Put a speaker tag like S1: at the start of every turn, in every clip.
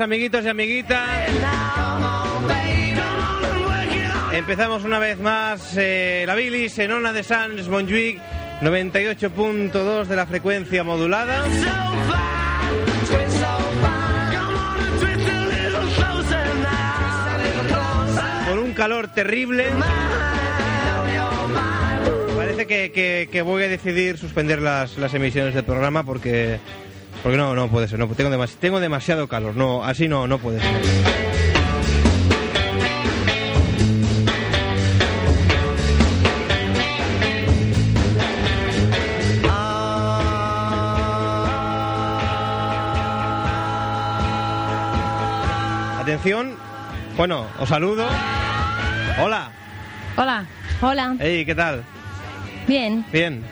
S1: amiguitos y amiguitas. Empezamos una vez más eh, la bilis en Ona de Sans Montjuic 98.2 de la frecuencia modulada. Con un calor terrible. Parece que, que- que voy a decidir suspender las, las emisiones del programa porque porque no no puede ser. No, tengo, demas- tengo demasiado calor. No, así no, no puede ser. Atención. Bueno, os saludo. Hola.
S2: Hola. Hola.
S1: Hey, ¿qué tal?
S2: Bien.
S1: Bien.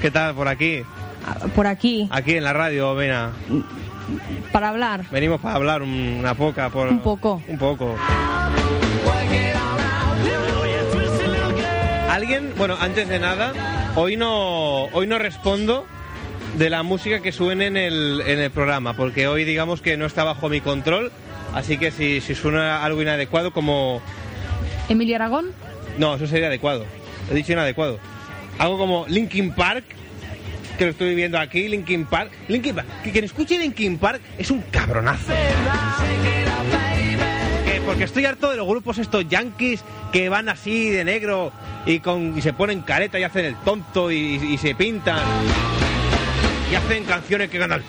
S1: ¿Qué tal por aquí?
S2: Por aquí.
S1: Aquí en la radio, Vena.
S2: Para hablar.
S1: Venimos para hablar un- una poca. Por...
S2: Un poco.
S1: Un poco. Alguien, bueno, antes de nada, hoy no, hoy no respondo de la música que suene en el, en el programa, porque hoy digamos que no está bajo mi control, así que si, si suena algo inadecuado como...
S2: Emilio Aragón.
S1: No, eso sería adecuado. He dicho inadecuado. Algo como Linkin Park, que lo estoy viendo aquí, Linkin Park. Linkin Park, que quien escuche Linkin Park es un cabronazo. Que porque estoy harto de los grupos estos yankees que van así de negro y, con, y se ponen careta y hacen el tonto y, se pintan. Y hacen canciones que ganan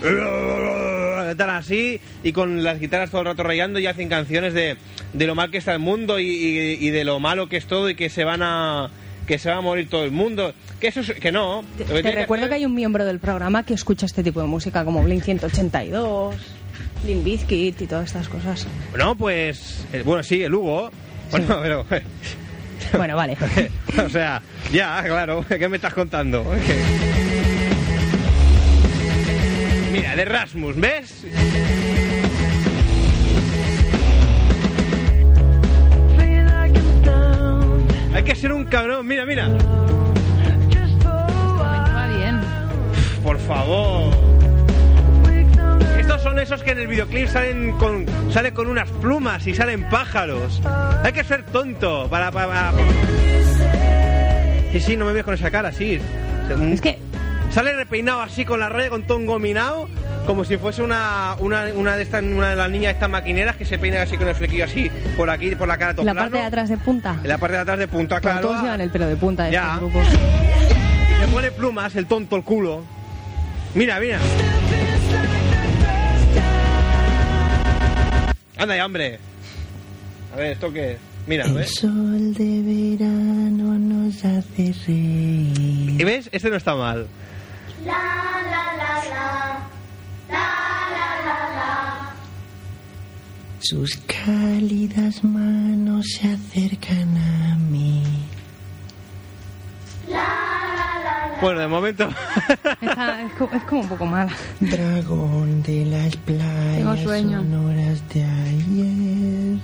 S1: así y con las guitarras todo el rato rayando y hacen canciones de, de lo mal que está el mundo y de lo malo que es todo y que se van a que se va a morir todo el mundo que eso es- que no
S2: Te,
S1: Lo que
S2: te
S1: tiene que
S2: recuerdo que hay un miembro del programa que escucha este tipo de música, como Blink 182, Limp Bizkit y todas estas cosas.
S1: no pues eh, bueno sí el Hugo bueno pero
S2: Bueno, vale.
S1: o sea ya claro ¿qué me estás contando? mira de Rasmus ¿ves? Hay que ser un cabrón, mira, mira.
S2: Va bien.
S1: Por favor. Estos son esos que en el videoclip salen con salen con unas plumas y salen pájaros. Hay que ser tonto para para. Sí, sí, no me ves con esa cara, sí.
S2: Es que
S1: sale repeinado así con la raya con todo engominado, como si fuese una, una, una de estas una de las niñas estas maquineras que se peinan así con el flequillo así por aquí por la cara todo
S2: la
S1: plano.
S2: parte de atrás de punta.
S1: En la parte de atrás de punta, claro.
S2: todos llevan el pelo de punta de
S1: Ya.
S2: estos grupos.
S1: Y se pone plumas, el tonto, el culo. Mira, mira. Anda ya, hombre. A ver, ¿esto qué es? Mira,
S3: El
S1: ¿ves?
S3: sol de verano nos hace reír.
S1: ¿Y ves? Este no está mal.
S3: Sus cálidas manos se acercan a mí.
S1: Bueno, de momento.
S2: Está- es, co- es como un poco mala.
S3: Dragón de las playas
S2: Tengo sueño.
S3: sonoras de ayer.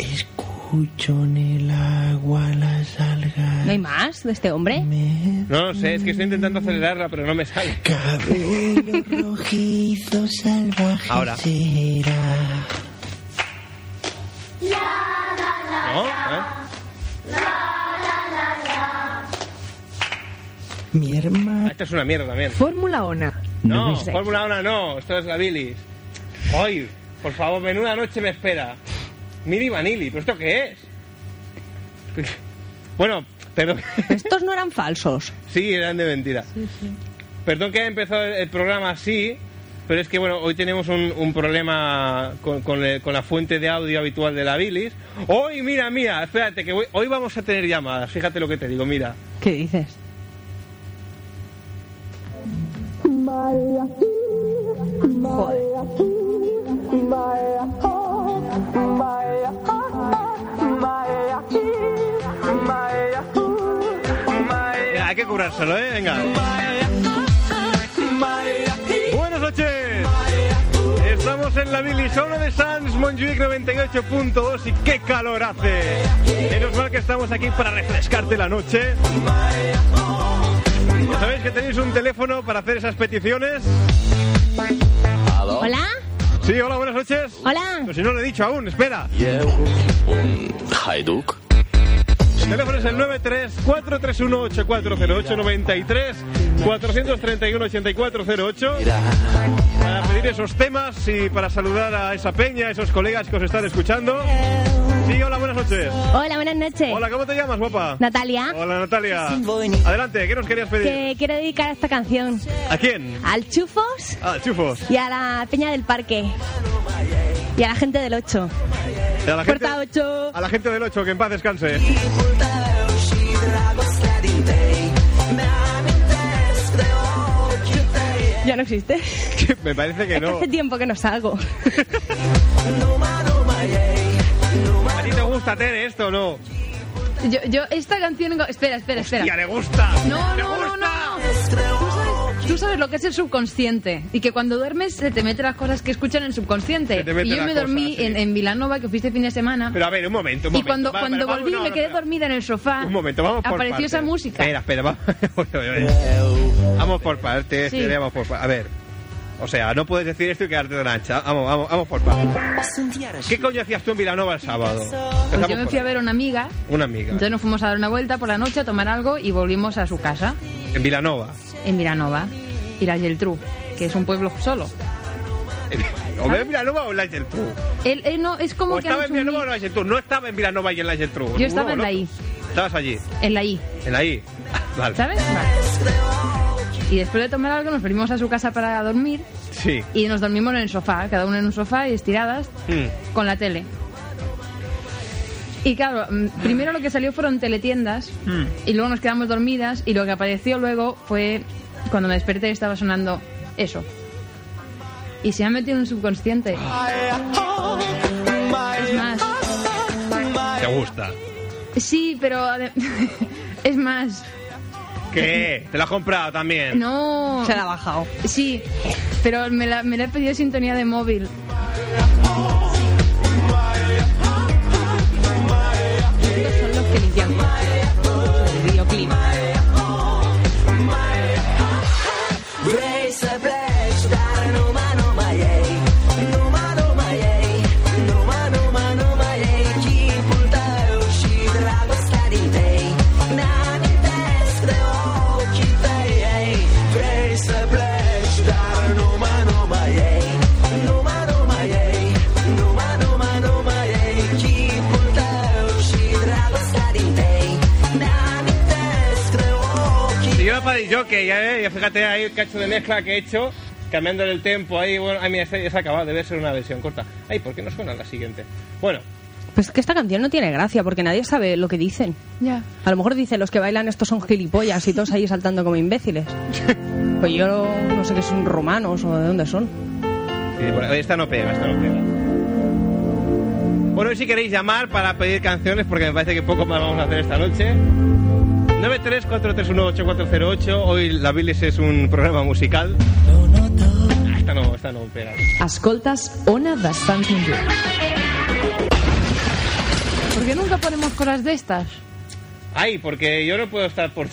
S3: Escucho en el agua las algas.
S2: ¿No hay más de este hombre?
S3: Me
S1: No lo sé, es que estoy intentando acelerarla, pero no me sale.
S3: cabello rojizo salvaje
S1: Ahora.
S3: será.
S1: ¿No? ¿Eh?
S3: Mi hermano.
S1: Esta es una mierda también.
S4: Fórmula ONA.
S1: No. Fórmula 1 no, esto es la bilis. Hoy, por favor, menuda noche me espera. Mili Vanilli, ¿pero esto qué es? Bueno, perdón.
S2: Estos no eran falsos.
S1: Sí, eran de mentira. Perdón que haya empezado el, programa así, pero es que bueno, hoy tenemos un, un problema con, con le- con la fuente de audio habitual de la bilis. Hoy, mira, mira, espérate, que voy- hoy vamos a tener llamadas, fíjate lo que te digo, mira.
S2: ¿Qué dices?
S1: Venga, hay que curárselo, ¿eh? Venga. Buenas noches. Estamos en la Billy de Sans Montjuic 98.2 y qué calor hace. Menos mal que estamos aquí para refrescarte la noche. Sabéis que tenéis un teléfono para hacer esas peticiones.
S2: ¿Hola?
S1: Sí, hola, buenas noches.
S2: ¿Hola?
S1: Pues si no lo he dicho aún, espera.
S5: Hajduk.
S1: El teléfono es el 93-431-8408 93 431 8408 para pedir esos temas y para saludar a esa peña, a esos colegas que os están escuchando. Sí, hola, buenas noches.
S2: Hola, buenas noches.
S1: Hola, ¿cómo te llamas, guapa?
S2: Natalia,
S1: Hola, Natalia. Adelante, ¿qué nos querías pedir?
S2: que quiero dedicar esta canción
S1: ¿A quién?
S2: al Chufos
S1: Ah, chufos.
S2: y a la Peña del Parque. Y a la gente del 8.
S1: A la gente,
S2: Puerta 8.
S1: a la gente del 8, que en paz descanse.
S2: Ya no existe.
S1: Me parece que
S2: Es que
S1: no.
S2: hace tiempo que no salgo.
S1: ¿A gusta Tere esto o no?
S4: Yo, yo esta canción... Espera, espera, espera.
S1: ¡Ya le gusta!
S4: No,
S1: ¡Le
S4: no, no,
S1: gusta!
S4: no. Tú sabes, tú sabes lo que es el subconsciente y que cuando duermes se te mete las cosas que escuchan en el subconsciente.
S1: Se te mete
S4: Y yo me dormí
S1: cosas, sí.
S4: en, en Vilanova, que fuiste fin de semana.
S1: Pero a ver, un momento, un
S4: y
S1: momento.
S4: cuando,
S1: Va,
S4: cuando
S1: vamos-
S4: volví
S1: no,
S4: me
S1: no,
S4: quedé
S1: espera.
S4: dormida en el sofá.
S1: Un momento, vamos por
S4: Apareció
S1: partes.
S4: esa música.
S1: Espera, espera, vamos. vamos por partes,
S4: Sí.
S1: Vamos por partes. A ver. O sea, no puedes decir esto y quedarte de lancha. Vamos, vamos, vamos por partes. ¿Qué coño hacías tú en Vilanova el sábado?
S4: Pues yo me fui a ver a una amiga,
S1: Una amiga.
S4: entonces nos fuimos a dar una vuelta por la noche a tomar algo y volvimos a su casa,
S1: En Vilanova.
S4: en Vilanova, y la Geltrú, que es un pueblo solo.
S1: ¿O en Vilanova o en la Geltrú?
S4: Él, él no, es como
S1: ¿O
S4: que
S1: estaba en Vilanova o
S4: sumi-
S1: en la Geltrú? No estaba en Vilanova y en la Geltrú.
S4: Yo estaba en
S1: ¿no?
S4: la I.
S1: Estabas allí,
S4: en la I,
S1: en la I. Vale.
S4: ¿sabes? Vale. Y después de tomar algo nos volvimos a su casa para dormir
S1: Sí.
S4: y nos dormimos en el sofá, cada uno en un sofá y estiradas
S1: Mm.
S4: con la tele. Y claro, mm, primero lo que salió fueron teletiendas
S1: Mm.
S4: y luego nos quedamos dormidas y lo que apareció luego fue cuando me desperté estaba sonando eso. Y se me ha metido en el subconsciente. Es más,
S1: ¿Te gusta?
S4: sí, pero es más,
S1: ¿Qué? ¿Te la has comprado también?
S4: no.
S2: Se la ha bajado.
S4: Sí, pero me la, me la he pedido sintonía de móvil.
S1: Ahí el cacho de mezcla que he hecho, cambiándole el tempo ahí, bueno, ay mira, ya se ha acabado, debe ser una versión corta. Ay, ¿por qué no suena la siguiente? Bueno,
S2: Pues es que esta canción no tiene gracia porque nadie sabe lo que dicen.
S4: Ya.
S2: A lo mejor dice los que bailan estos son gilipollas y todos ahí saltando como imbéciles. Pues yo no sé qué son romanos o de dónde son.
S1: sí, bueno, esta no pega, esta no pega. Bueno, si queréis llamar para pedir canciones, porque me parece que poco más vamos a hacer esta noche. 93-431-8408. Hoy la Bilis es un programa musical. Ah, Esta no, esta no pega.
S4: Escoltas Ona de Sants Montjuïc. ¿Por qué nunca ponemos cosas de estas?
S1: Ay, porque yo no puedo estar por...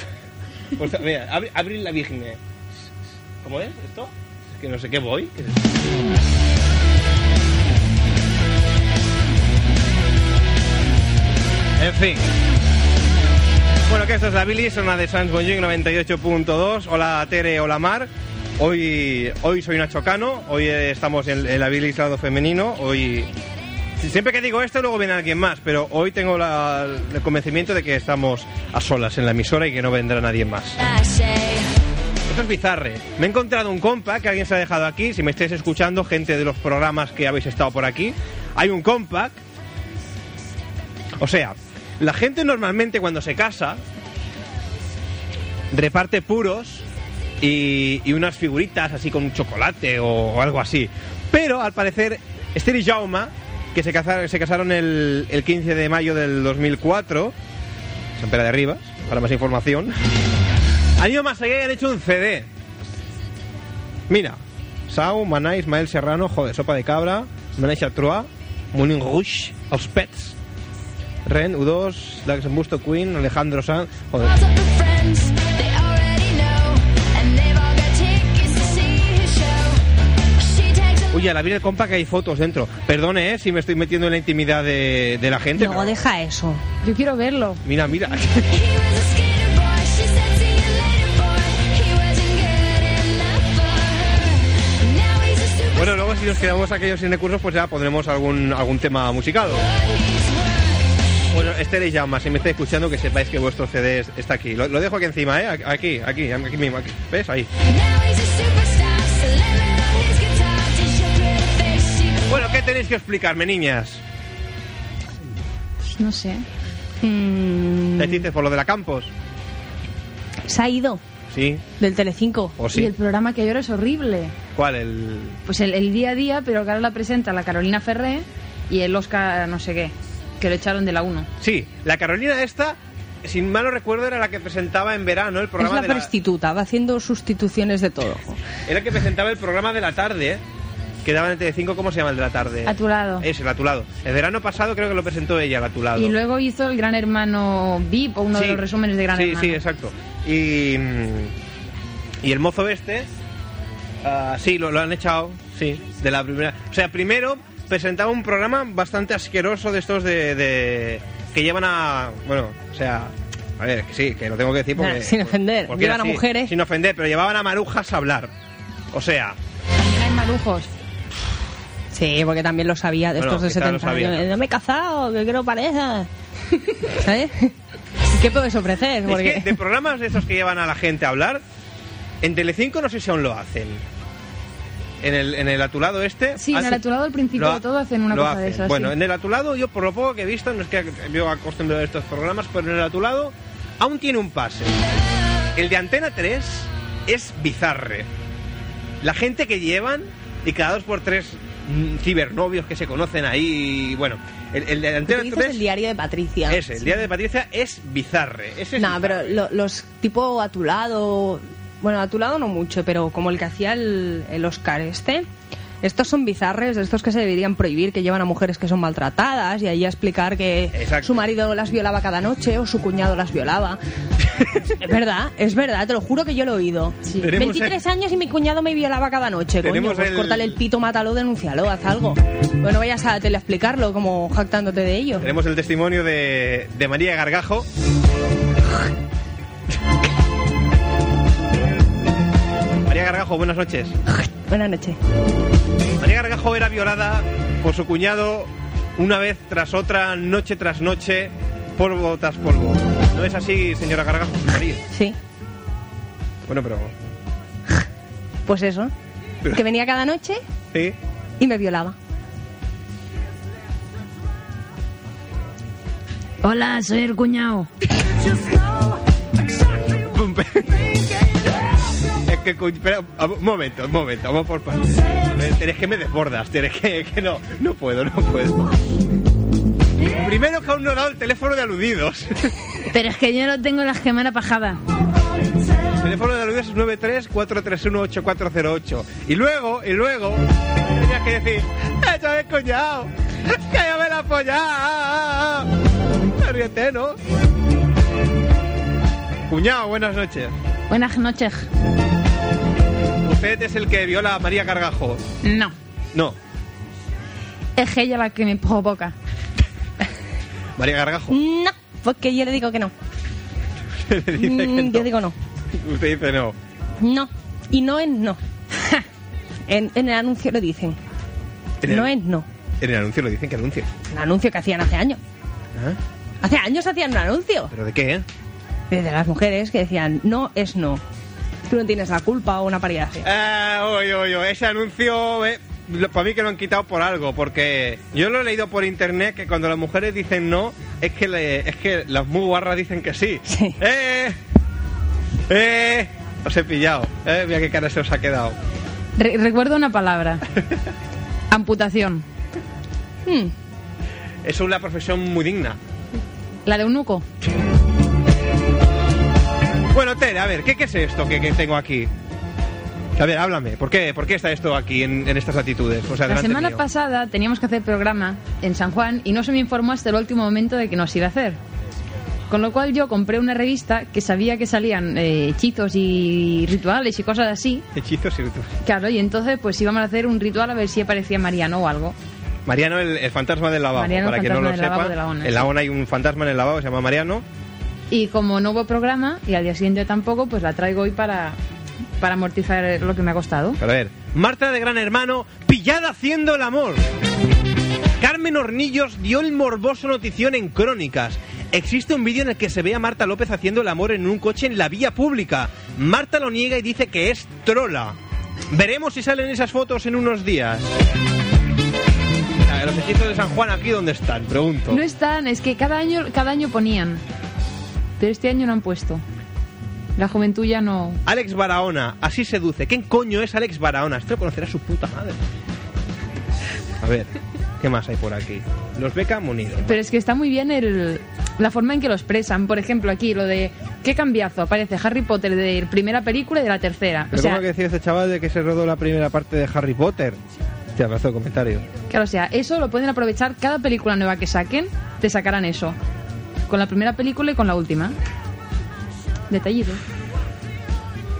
S1: por mira, abri- Abril la Virgen. ¿Cómo es esto? Es que no sé qué voy. ¿Qué es esto? En fin. Bueno, que esto es la Billy, zona de Sans Bonjour 98.2. Hola Tere, hola Mar. Hoy, hoy soy Nacho Cano, hoy estamos en, en la Billy lado femenino. Hoy, siempre que digo esto, luego viene alguien más, pero hoy tengo la- el convencimiento de que estamos a solas en la emisora y que no vendrá nadie más. Esto es bizarre. Me he encontrado un compa que alguien se ha dejado aquí. Si me estáis escuchando, gente de los programas que habéis estado por aquí, hay un compact. O sea, la gente normalmente cuando se casa reparte puros y, unas figuritas así con un chocolate o, algo así. Pero al parecer, Esther y Jauma, que se casaron, se casaron el, el 15 de mayo del 2004, San Pera de Rivas, para más información, han ido más allá y han hecho un CD. Mira, Sau, Maná, Ismael Serrano, joder, Sopa de Cabra, Maná Chatroa, Moulin Rouge, Els Pets, Ren, U2, Laxembusto Queen, Alejandro Sanz, joder. Oye, a la vida del compa que hay fotos dentro. Perdone, ¿eh? Si me estoy metiendo en la intimidad de, de la gente.
S2: No,
S1: pero-
S2: deja eso.
S4: Yo quiero verlo.
S1: Mira, mira. Bueno, luego si nos quedamos aquellos sin recursos, pues ya pondremos algún, algún tema musical. Bueno, Esther y Jaume, si me estáis escuchando, que sepáis que vuestro CD es- está aquí. Lo, lo dejo aquí encima, ¿eh? Aquí, aquí, aquí mismo. Aquí. ¿Ves? Ahí. Bueno, ¿qué tenéis que explicarme, niñas?
S4: Pues no sé.
S2: Mm,
S1: ¿Te dices por lo de la Campos?
S2: se ha ido
S1: Sí.
S2: del Telecinco.
S1: ¿O
S4: Y
S1: sí?
S4: el programa que ahora es horrible.
S1: ¿Cuál? El...
S4: Pues el, el día a día, pero que ahora la presenta la Carolina Ferré y el Oscar no sé qué, que lo echaron de la 1.
S1: Sí, la Carolina esta, sin mal no recuerdo, era la que presentaba en verano el
S2: Es
S1: programa
S2: la
S1: de la...
S2: prostituta, va haciendo sustituciones de todo.
S1: Era la que presentaba el programa de la tarde, ¿eh? Que daba en Telecinco, ¿cómo se llama el de la tarde?
S4: A tu lado.
S1: Ese, el a tu lado. El verano pasado creo que lo presentó ella, el a tu lado.
S4: Y luego hizo el Gran Hermano VIP o uno de
S1: Sí.
S4: los resúmenes de Gran
S1: sí,
S4: Hermano.
S1: Sí, exacto. Y, mm, y el mozo este, ah, sí, lo, lo han echado, sí, de la primera. O sea, primero presentaba un programa bastante asqueroso de estos de, de- que llevan a, bueno, o sea, a ver, que sí, que lo tengo que decir porque
S2: Nah, sin ofender,
S1: porque
S2: llevan a mujeres.
S1: sin ofender, pero llevaban a marujas a hablar. O sea,
S4: También hay marujos.
S2: Sí, porque también lo sabía de
S1: Bueno,
S2: estos de
S1: quizá lo
S2: 70
S1: sabía.
S2: años. No me he casado, que quiero pareja. ¿Sabes? ¿Qué puedes ofrecer?
S1: es
S2: Porque...
S1: que de programas de esos que llevan a la gente a hablar, en Telecinco no sé si aún lo hacen. En el, en el atulado este.
S4: Sí, en el atulado al principio de todo hacen una cosa de esas,
S1: Bueno,
S4: sí.
S1: en el atulado, yo por lo poco que he visto, no es que yo acostumbrado a estos programas, pero en el atulado aún tiene un pase. El de Antena 3 es bizarre. La gente que llevan y cada dos por tres mm, cibernovios que se conocen ahí. y bueno, el, el de Antena
S2: Tú dices
S1: 3.
S2: el diario de Patricia.
S1: Ese, el día de Patricia es bizarre. Ese es
S2: No, pero lo- los tipo a tu lado, bueno, a tu lado no mucho, pero como el que hacía el, el Oscar este, estos son bizarres, estos que se deberían prohibir, que llevan a mujeres que son maltratadas y ahí a explicar que
S1: Exacto.
S2: su marido las violaba cada noche o su cuñado las violaba. es verdad, es verdad, te lo juro que yo lo he oído.
S4: Sí.
S1: Tenemos
S2: 23 años y mi cuñado me violaba cada noche, coño, pues
S1: el-
S2: córtale el pito, mátalo, denúncialo, haz algo. Bueno, vayas a teleexplicarlo como jactándote de ello.
S1: Tenemos el testimonio de, de María Gargajo. María Gargajo, buenas noches.
S2: Buenas noches.
S1: María Gargajo era violada por su cuñado una vez tras otra, noche tras noche, polvo tras polvo. ¿No es así, señora Gargajo? María.
S2: Sí,
S1: Bueno, pero...
S2: pues eso.
S1: Pero-
S2: Que venía cada noche
S1: ¿Sí?
S2: y me violaba.
S4: Hola, soy el cuñado.
S1: Que, espera, un momento, un momento, vamos por partes. Tienes que me desbordas, tienes que, que no, no puedo, no puedo. Primero que aún no he dado el teléfono de aludidos.
S4: Pero es que yo no tengo la gemela pajada.
S1: El teléfono de aludidos es 93-431-8408. Y luego, y luego, tenías que decir, ¡Eso es cuñado! ¡Que yo me la follado! Ríete, ¿no? Cuñado, buenas noches.
S4: Buenas noches.
S1: Es el que viola a María Cargajo.
S4: No.
S1: No,
S4: Es ella la que me provoca.
S1: María Gargajo.
S2: No, porque yo le digo que no.
S1: Usted dice que
S2: Mm,
S1: no.
S2: Yo digo no.
S1: Usted dice no.
S2: No. Y no es no. en, en el anuncio lo dicen.
S1: En el-
S2: No es no.
S1: En el anuncio lo dicen que anuncie.
S2: Un anuncio que hacían hace años.
S1: ¿Ah?
S2: Hace años hacían un anuncio.
S1: ¿Pero de qué, eh?
S2: Desde las mujeres que decían no es no. Tú no tienes la culpa o una paridad.
S1: Ah, oye, oye, ese anuncio, eh, lo- para mí que lo han quitado por algo, porque yo lo he leído por internet que cuando las mujeres dicen no, es que le- es que las muy guarras dicen que sí.
S2: Sí.
S1: ¡Eh! ¡Eh! Os he pillado. Eh, mira qué cara se os ha quedado.
S4: Re- recuerdo una palabra. Amputación.
S2: Hmm.
S1: Es una profesión muy digna.
S4: La de un nuco.
S1: Bueno, Tere, a ver, ¿qué, qué es esto que, que tengo aquí? A ver, háblame. ¿Por qué, ¿Por qué está esto aquí en, en estas actitudes? O sea,
S4: La semana
S1: mío.
S4: pasada teníamos que hacer programa en San Juan y no se me informó hasta el último momento de que nos iba a hacer. Con lo cual yo compré una revista que sabía que salían eh, hechizos y rituales y cosas así.
S1: Hechizos y rituales.
S4: Claro, y entonces pues íbamos a hacer un ritual a ver si aparecía Mariano o algo.
S1: Mariano, el, el fantasma del lavabo.
S4: Mariano, el
S1: para quien no lo sepa,
S4: la ONA,
S1: en la ONA hay un fantasma en el lavabo, se llama Mariano.
S4: Y como no hubo programa y al día siguiente tampoco, pues la traigo hoy para, para amortizar lo que me ha costado.
S1: Pero a ver, Marta de Gran Hermano, pillada haciendo el amor. Carmen Hornillos dio el morboso notición en Crónicas. Existe un vídeo en el que se ve a Marta López haciendo el amor en un coche en la vía pública. Marta lo niega y dice que es trola. Veremos si salen esas fotos en unos días. Los hechizos de San Juan aquí dónde están, pregunto.
S4: No están, es que cada año, cada año ponían. Pero este año no han puesto. La juventud ya no.
S1: Alex Barahona, así seduce. ¿Quién coño es Alex Barahona? Esto lo conocerá su puta madre. A ver, ¿qué más hay por aquí? Los Beca Munido.
S4: Pero es que está muy bien el, la forma en que lo expresan. Por ejemplo, aquí lo de qué cambiazo aparece Harry Potter de la primera película y de la tercera. O
S1: Pero
S4: sea,
S1: ¿cómo que decía este chaval de que se rodó la primera parte de Harry Potter? Te abrazo de comentario.
S4: claro, o sea, eso lo pueden aprovechar cada película nueva que saquen, te sacarán eso. Con la primera película y con la última. Detallito.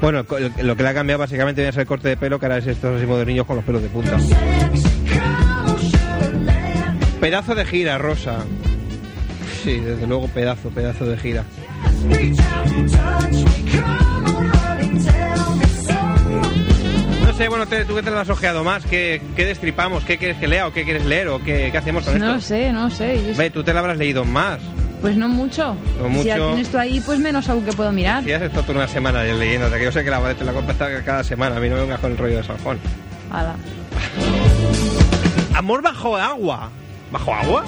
S1: Bueno, lo que le ha cambiado básicamente viene a ser el corte de pelo, que ahora es estos así niños con los pelos de punta. Pedazo de gira, Rosa. Sí, desde luego pedazo, pedazo de gira. No sé, bueno, te- tú que te lo has ojeado más, ¿qué, qué destripamos? ¿Qué quieres que lea o qué quieres leer o qué, qué hacemos con
S4: No
S1: esto?
S4: sé, no sé. Yo-
S1: Ve, tú te lo habrás leído más.
S4: Pues no mucho.
S1: No
S4: Si ya
S1: mucho.
S4: tienes tú ahí, pues menos aún que puedo mirar.
S1: Si has estado tú una semana leyéndote, que yo sé que la te la compras cada semana, a mí no me vengas con el rollo de San Juan.
S4: Ala.
S1: Amor bajo agua. ¿Bajo agua?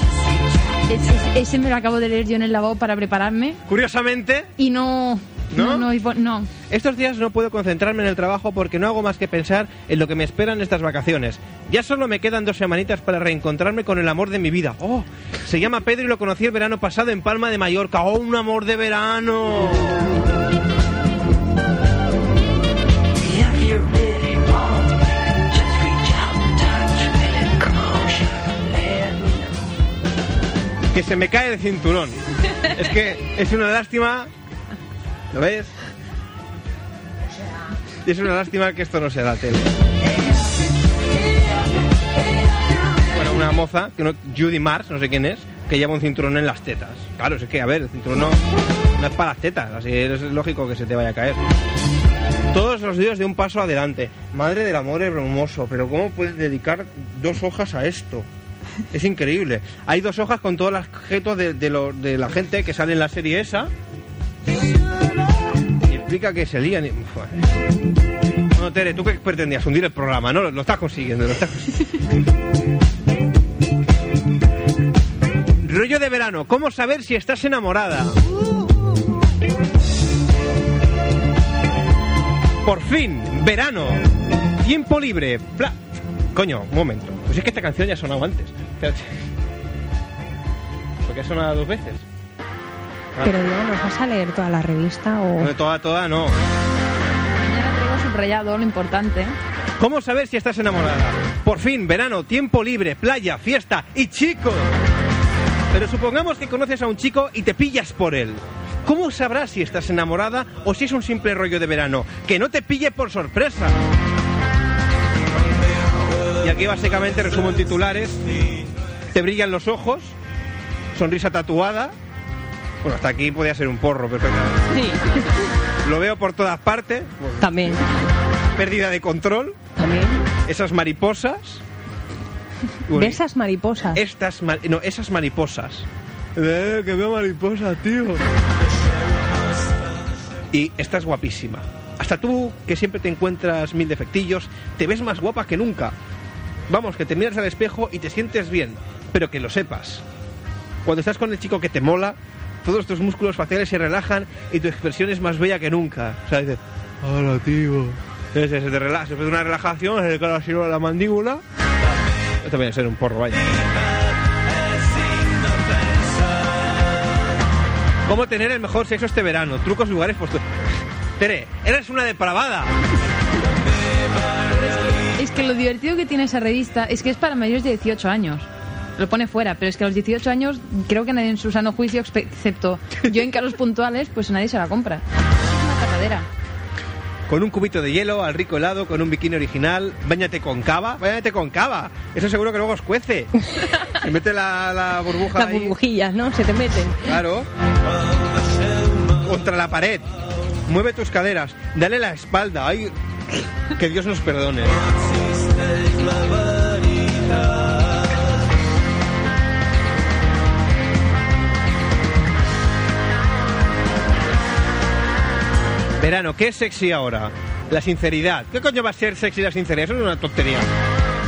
S4: Ese, ese me lo acabo de leer yo en el lavabo para prepararme
S1: Curiosamente,
S4: y no.
S1: ¿No?
S4: No, no, no.
S1: estos días no puedo concentrarme en el trabajo porque no hago más que pensar en lo que me esperan estas vacaciones. Ya solo me quedan dos semanitas para reencontrarme con el amor de mi vida. Oh, se llama Pedro y lo conocí el verano pasado en Palma de Mallorca. Oh, un amor de verano. Que se me cae el cinturón. Es que es una lástima. ¿Lo ves? Es una lástima que esto no sea la tele. Bueno, una moza, que no, Judy Mars, no sé quién es, que lleva un cinturón en las tetas. Claro, es que, a ver, el cinturón no, no es para las tetas, así es lógico que se te vaya a caer. Todos los días de un paso adelante. Madre del amor hermoso, pero ¿cómo puedes dedicar dos hojas a esto? Es increíble. Hay dos hojas con todos los objetos de, de, de la gente que sale en la serie esa. Explica que se lían. y- Fue. No, Tere, ¿tú qué pretendías? Hundir el programa, ¿no? Lo, estás consiguiendo, lo estás consiguiendo. Rollo de verano. ¿Cómo saber si estás enamorada? Por fin, verano. Tiempo libre. Coño, un momento. Pues es que esta canción ya ha sonado antes. Espérate. ¿Por qué ha sonado dos veces?
S2: Pero Diego, ¿nos vas a leer toda la revista o...?
S1: No, toda, toda, no.
S4: Mañana traigo subrayado lo importante.
S1: ¿Cómo saber si estás enamorada? Por fin, verano, tiempo libre, playa, fiesta y chico. Pero supongamos que conoces a un chico y te pillas por él. ¿Cómo sabrás si estás enamorada o si es un simple rollo de verano? Que no te pille por sorpresa. Y aquí básicamente resumo en titulares. Te brillan los ojos, sonrisa tatuada, Bueno, hasta aquí podía ser un porro perfectamente.
S2: Sí,
S1: Lo veo por todas partes.
S2: también.
S1: pérdida de control.
S2: También.
S1: Esas mariposas. Uy,
S2: De esas mariposas.
S1: Estas, ma- no, esas mariposas. Eh, que veo mariposas, tío. Y estás guapísima. Hasta tú, que siempre te encuentras mil defectillos, te ves más guapa que nunca. Vamos, que te miras al espejo y te sientes bien, pero que lo sepas. Cuando estás con el chico que te mola, todos tus músculos faciales se relajan y tu expresión es más bella que nunca. O sea, dices, hola, tío. Se, se te relaja, de una relajación, se te cae así la mandíbula. Esto viene a ser un porro, vaya. ¿Cómo tener el mejor sexo este verano? Trucos, lugares, pues... Tere, eres una depravada.
S4: Es que lo divertido que tiene esa revista es que es para mayores de 18 años. Lo pone fuera, pero es que a los 18 años creo que nadie en su sano juicio, excepto yo en caros puntuales, pues nadie se la compra. Es una.
S1: Con un cubito de hielo, al rico helado, con un bikini original, bañate con cava, bañate con cava. Eso seguro que luego os cuece. Se mete la, la burbuja
S2: Las burbujillas, ¿no? Se te meten.
S1: Claro. Contra la pared. Mueve tus caderas. Dale la espalda. Ay, que Dios nos perdone. Verano, ¿qué es sexy ahora? La sinceridad. ¿Qué coño va a ser sexy la sinceridad? Eso es una tontería.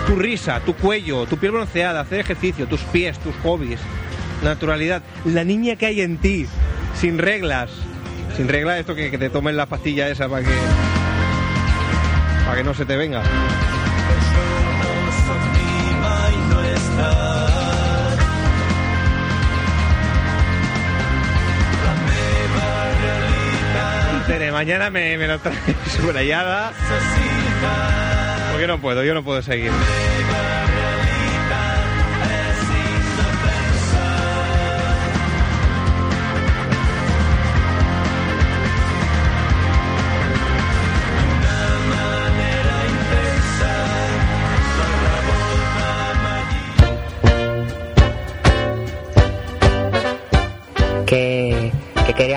S1: Tu risa, tu cuello, tu piel bronceada, hacer ejercicio, tus pies, tus hobbies, naturalidad, la niña que hay en ti, sin reglas. Sin reglas, esto que, que te tomen la pastilla esa para que. para que no se te venga. Tere, mañana me, me lo traes subrayada. Porque no puedo, yo no puedo seguir.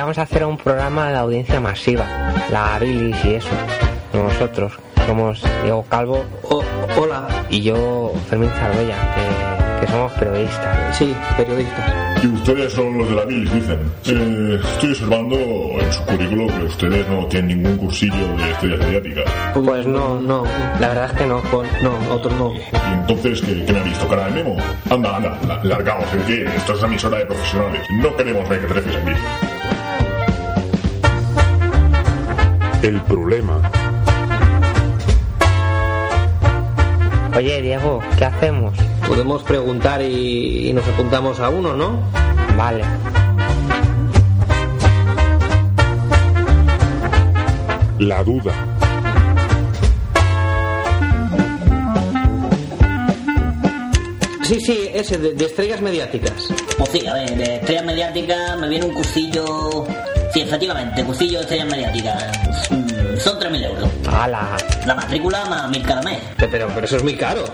S5: Que queríamos hacer un programa de audiencia masiva, la bilis y eso. Nosotros somos Diego Calvo
S6: hola,
S5: y yo Fermín Zarbella, que, que somos periodistas.
S6: sí, periodistas.
S7: Y ustedes son los de la bilis, dicen. Eh, estoy observando en su currículo que ustedes no tienen ningún cursillo de estrellas mediáticas.
S5: Pues no,
S6: no,
S5: la verdad es que no.
S6: Pues no, otros no.
S7: ¿Y entonces qué, qué me han visto? ¿Cara de memo? Anda, anda, la- largaos. ¿eh? ¿Qué? Esto es una emisora de profesionales. No queremos mequetrefes aquí.
S8: El problema.
S5: Oye, Diego, ¿qué hacemos?
S6: Podemos preguntar y, y nos apuntamos a uno, ¿no?
S5: Vale.
S8: La duda.
S6: Sí, sí, ese, de, de estrellas mediáticas.
S9: Pues sí, a ver, de estrellas mediáticas me viene un cursillo. Sí, efectivamente, cursillo de estrellas mediáticas. Mm, Son 3.000 euros.
S5: ¡Hala!
S9: La matrícula más 1.000 cada mes.
S6: Pero, pero, eso es muy caro.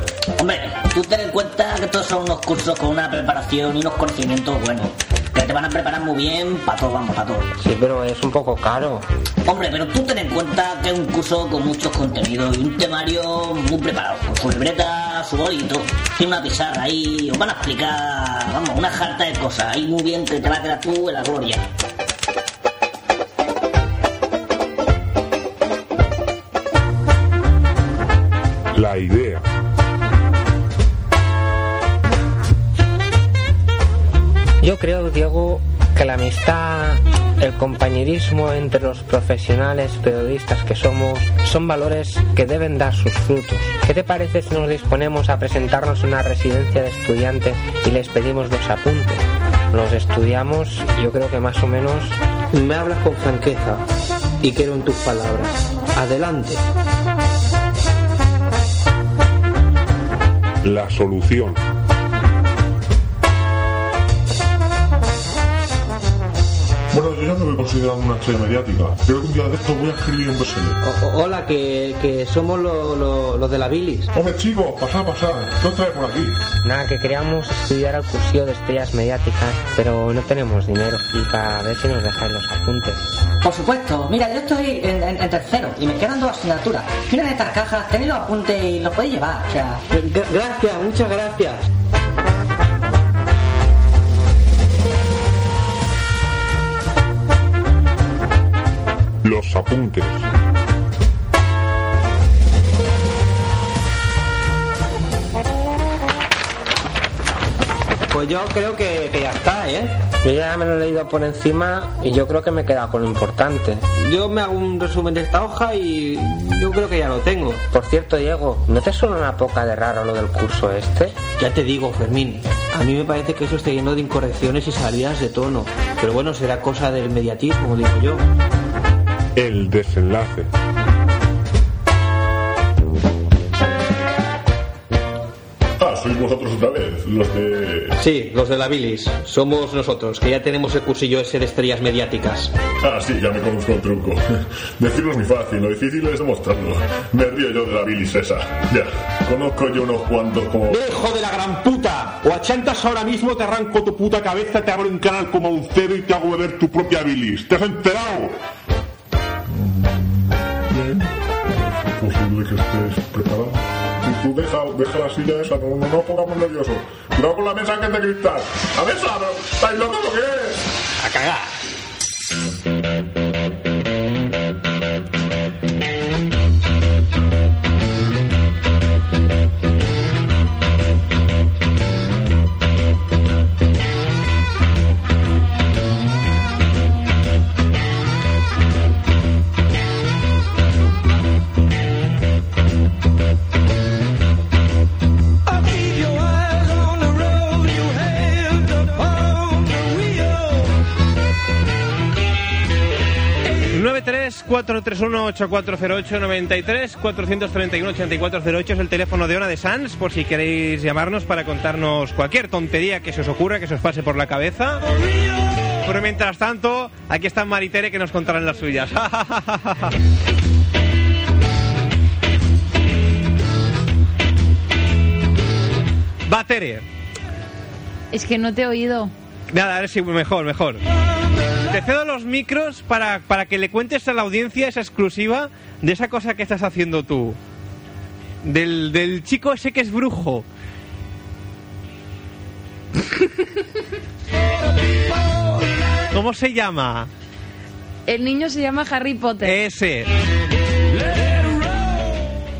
S9: Hombre, tú ten en cuenta que estos son unos cursos con una preparación y unos conocimientos buenos. Que te van a preparar muy bien para todo, vamos, para todo.
S5: Sí, pero es un poco caro.
S9: Hombre, pero tú ten en cuenta que es un curso con muchos contenidos y un temario muy preparado, con su libreta, su bolito, tiene una pizarra ahí, os van a explicar, vamos, una jarta de cosas, ahí muy bien que te va a quedar tú en la gloria.
S8: La idea.
S5: Yo creo, Diego, que la amistad, el compañerismo entre los profesionales periodistas que somos son valores que deben dar sus frutos. ¿Qué te parece si nos disponemos a presentarnos en una residencia de estudiantes y les pedimos los apuntes? Los estudiamos, yo creo que más o menos
S6: Me hablas con franqueza y quiero en tus palabras. Adelante.
S8: La solución.
S7: Bueno, yo ya me voy considerando una estrella mediática. Creo que un día de estos voy a escribir un bestseller.
S6: Hola, que, que somos lo- lo- los de la bilis.
S7: Hombre, chicos, pasad, pasad. ¿Qué os trae por aquí?
S5: Nada, que queríamos estudiar el cursillo de estrellas mediáticas, pero no tenemos dinero. Y para ver si nos dejan los apuntes.
S9: Por supuesto, mira, yo estoy en, en- en tercero y me quedan dos asignaturas. Miren estas cajas, tenéis los apuntes y los podéis llevar. O sea,
S6: Gra- Gracias, muchas gracias.
S8: Los apuntes.
S6: Pues yo creo que, que ya está, ¿eh?
S5: Yo ya me lo he leído por encima y yo creo que me he quedado con lo importante.
S6: Yo me hago un resumen de esta hoja y yo creo que ya lo tengo.
S5: Por cierto, Diego, ¿no te suena una poca de raro lo del curso este?
S6: Ya te digo, Fermín, a mí me parece que eso está lleno de incorrecciones y salidas de tono. Pero bueno, será cosa del mediatismo, digo yo.
S8: El desenlace.
S7: Ah, sois vosotros otra vez, los de...
S6: Sí, los de la bilis. Somos nosotros, que ya tenemos el cursillo ese de estrellas mediáticas.
S7: Ah, sí, ya me conozco el truco. Decirlo es muy fácil, lo difícil es demostrarlo. Me río yo de la bilis esa. Ya, conozco yo unos cuantos como...
S8: ¡Hijo de la gran puta! O achantas ahora mismo, te arranco tu puta cabeza, te abro un canal como un cero y te hago beber tu propia bilis. ¿Te has enterado?
S7: ¿Es posible que estés preparado? Y tú deja, deja la silla esa, no, no nos pongamos nerviosos. Cuidado con la mesa que es de cristal. ¡La mesa! ¿Estáis locos o qué?
S1: A cagar. 93-431-8408 93 431 8408 es el teléfono de Ona de Sans por si queréis llamarnos para contarnos cualquier tontería que se os ocurra, que se os pase por la cabeza. Pero mientras tanto, aquí está Maritere que nos contarán las suyas. Va, Tere.
S4: Es que no te he oído.
S1: Nada, a ver si mejor, mejor. Te cedo los micros para, para que le cuentes a la audiencia esa exclusiva de esa cosa que estás haciendo tú. Del, del chico ese que es brujo. ¿Cómo se llama?
S4: El niño se llama Harry Potter.
S1: Ese.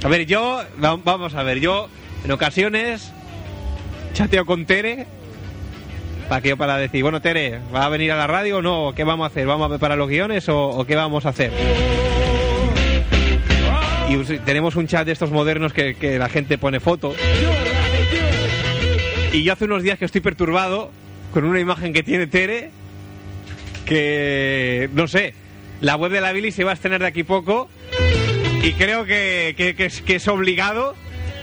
S1: A ver, yo, va- vamos a ver, yo en ocasiones chateo con Tere para decir, bueno Tere, ¿va a venir a la radio o no? ¿Qué vamos a hacer? ¿Vamos a preparar los guiones o, qué vamos a hacer? Y tenemos un chat de estos modernos que, la gente pone fotos. Y yo hace unos días que estoy perturbado con una imagen que tiene Tere que no sé, la web de la Billy se va a estrenar de aquí poco y creo que, que es obligado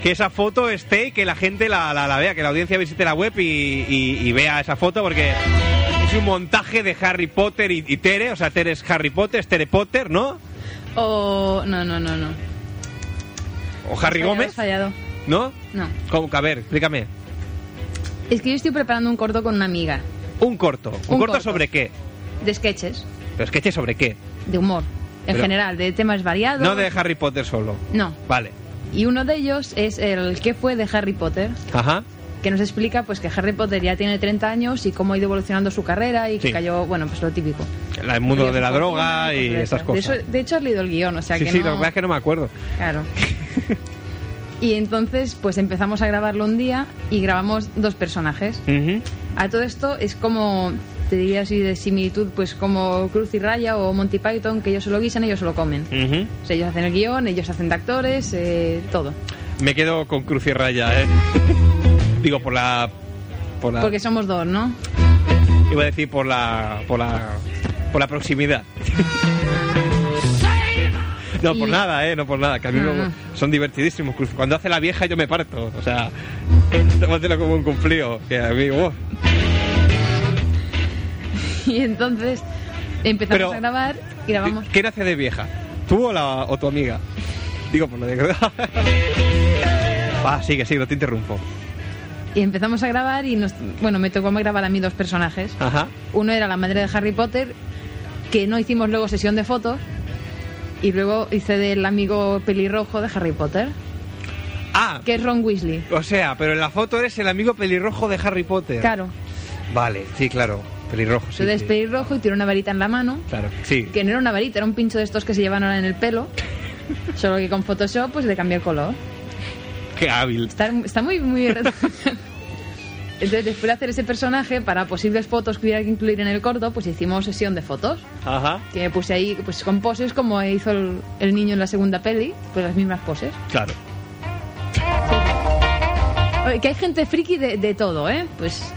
S1: que esa foto esté y que la gente la, la- la vea, que la audiencia visite la web y, y- y vea esa foto porque es un montaje de Harry Potter y, y Tere, o sea, Tere es Harry Potter, es Tere Potter, ¿no?
S4: O. No, no, no, no.
S1: O Harry
S4: Fallado,
S1: Gómez,
S4: fallado.
S1: ¿no?
S4: No.
S1: ¿Cómo? A ver, explícame.
S4: Es que yo estoy preparando un corto con una amiga.
S1: Un corto. ¿Un,
S4: Un
S1: corto,
S4: corto.
S1: sobre qué?
S4: De sketches.
S1: Pero es que eche sobre qué.
S4: De humor. En
S1: Pero-
S4: general, de temas variados.
S1: No de Harry Potter solo.
S4: No.
S1: Vale.
S4: Y uno de ellos es el ¿Qué fue de Harry Potter?
S1: Ajá.
S4: que nos explica pues que Harry Potter ya tiene 30 años y cómo ha ido evolucionando su carrera y que
S1: Sí.
S4: cayó, bueno, pues lo típico.
S1: El mundo de la droga y estas
S4: esas.
S1: cosas.
S4: De, eso- de hecho, has leído el guion, o sea
S1: sí,
S4: que
S1: sí,
S4: no...
S1: lo que pasa es que no me acuerdo.
S4: Claro. y entonces, pues empezamos a grabarlo un día y grabamos dos personajes. A todo esto es como, te diría así de similitud, pues como Cruz y Raya o Monty Python, que ellos se lo guisan, ellos se lo comen. O sea, ellos hacen el guion, ellos hacen de actores, eh, todo.
S1: Me quedo con Cruz y Raya, ¿eh? Digo, por la... Por la
S4: Porque somos dos, ¿no?
S1: Iba a decir por la... Por la... Por la proximidad. No, por
S4: Y-
S1: nada, ¿eh? No por nada, que a mí me-
S4: no.
S1: son divertidísimos. Cuando hace la vieja yo me parto. O sea, tómatelo como un cumplido. Que a mí, ¡oh!
S4: Y entonces, Empezamos
S1: Pero-
S4: a grabar y grabamos.
S1: ¿Quién hace de vieja? ¿Tú o, la, o tu amiga? Digo, por lo de... Va, sigue, sigue, no te interrumpo.
S4: Y empezamos a grabar y nos, bueno, me tocó grabar a mí dos personajes.
S1: Ajá.
S4: Uno era la madre de Harry Potter, que no hicimos luego sesión de fotos. Y luego hice del amigo pelirrojo de Harry Potter,
S1: Ah,
S4: que es Ron Weasley.
S1: o sea, pero en la foto eres el amigo pelirrojo de Harry Potter.
S4: Claro,
S1: Vale, sí, claro. Pelirrojo, sí. sí.
S4: pelirrojo y tiene una varita en la mano.
S1: Claro, sí.
S4: Que no era una varita, era un pincho de estos que se llevan ahora en el pelo. Solo que con Photoshop pues le cambia el color.
S1: Qué hábil.
S4: Está, está muy, muy... Entonces, después de hacer ese personaje, para posibles fotos que hubiera que incluir en el corto, pues hicimos sesión de fotos.
S1: Ajá,
S4: Que me puse ahí pues con poses como hizo el, el niño en la segunda peli, pues las mismas poses.
S1: claro.
S4: Que hay gente friki de, de todo, ¿eh? Pues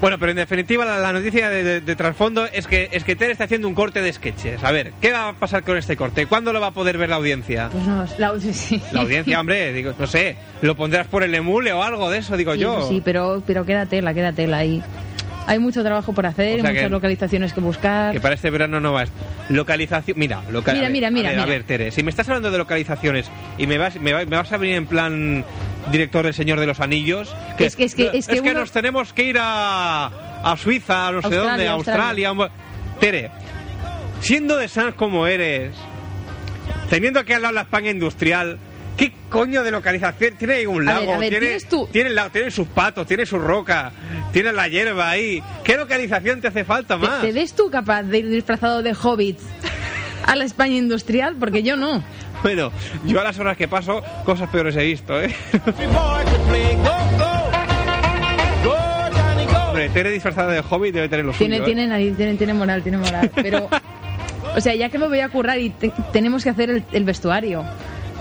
S1: Bueno, pero en definitiva la, la noticia de, de- de trasfondo es que es que Tere está haciendo un corte de sketches. A ver, ¿qué va a pasar con este corte? ¿Cuándo lo va a poder ver la audiencia?
S4: Pues no, la, sí.
S1: La audiencia, hombre, digo, no sé, lo pondrás por el emule o algo de eso, digo
S4: Sí,
S1: yo.
S4: sí, pero, pero quédatela, quédatela ahí. Hay mucho trabajo por hacer,
S1: O sea
S4: muchas
S1: que-
S4: localizaciones que buscar.
S1: Que para este verano no va a est- Localización. Mira, loca-
S4: Mira, mira, mira,
S1: A ver, a
S4: mira.
S1: ver, Tere, si me estás hablando de localizaciones y me vas, me, va- me vas a venir en plan director del Señor de los Anillos.
S4: Es que- es que- es que uno-
S1: nos tenemos que ir a, a Suiza, a no sé
S4: Australia,
S1: dónde, a Australia.
S4: Australia.
S1: Tere, siendo de Sans como eres, teniendo que hablar la España industrial. ¿Qué coño de localización? Tiene ahí un
S4: A
S1: lago,
S4: ver, a ver,
S1: tiene,
S4: tienes tú-
S1: tiene, lago, tiene sus patos, tiene su roca, tiene la hierba ahí. ¿Qué localización te hace falta
S4: ¿Te,
S1: más?
S4: te ves tú capaz de ir disfrazado de hobbit a la España industrial? Porque yo no.
S1: Bueno, yo a las horas que paso, cosas peores he visto, ¿eh? Hombre, Tere disfrazada de hobby debe tener lo suyo,
S4: Tiene,
S1: ¿eh?
S4: tiene, tiene, tiene moral, tiene moral. Pero, o sea, ya que me voy a currar y te- tenemos que hacer el, el vestuario.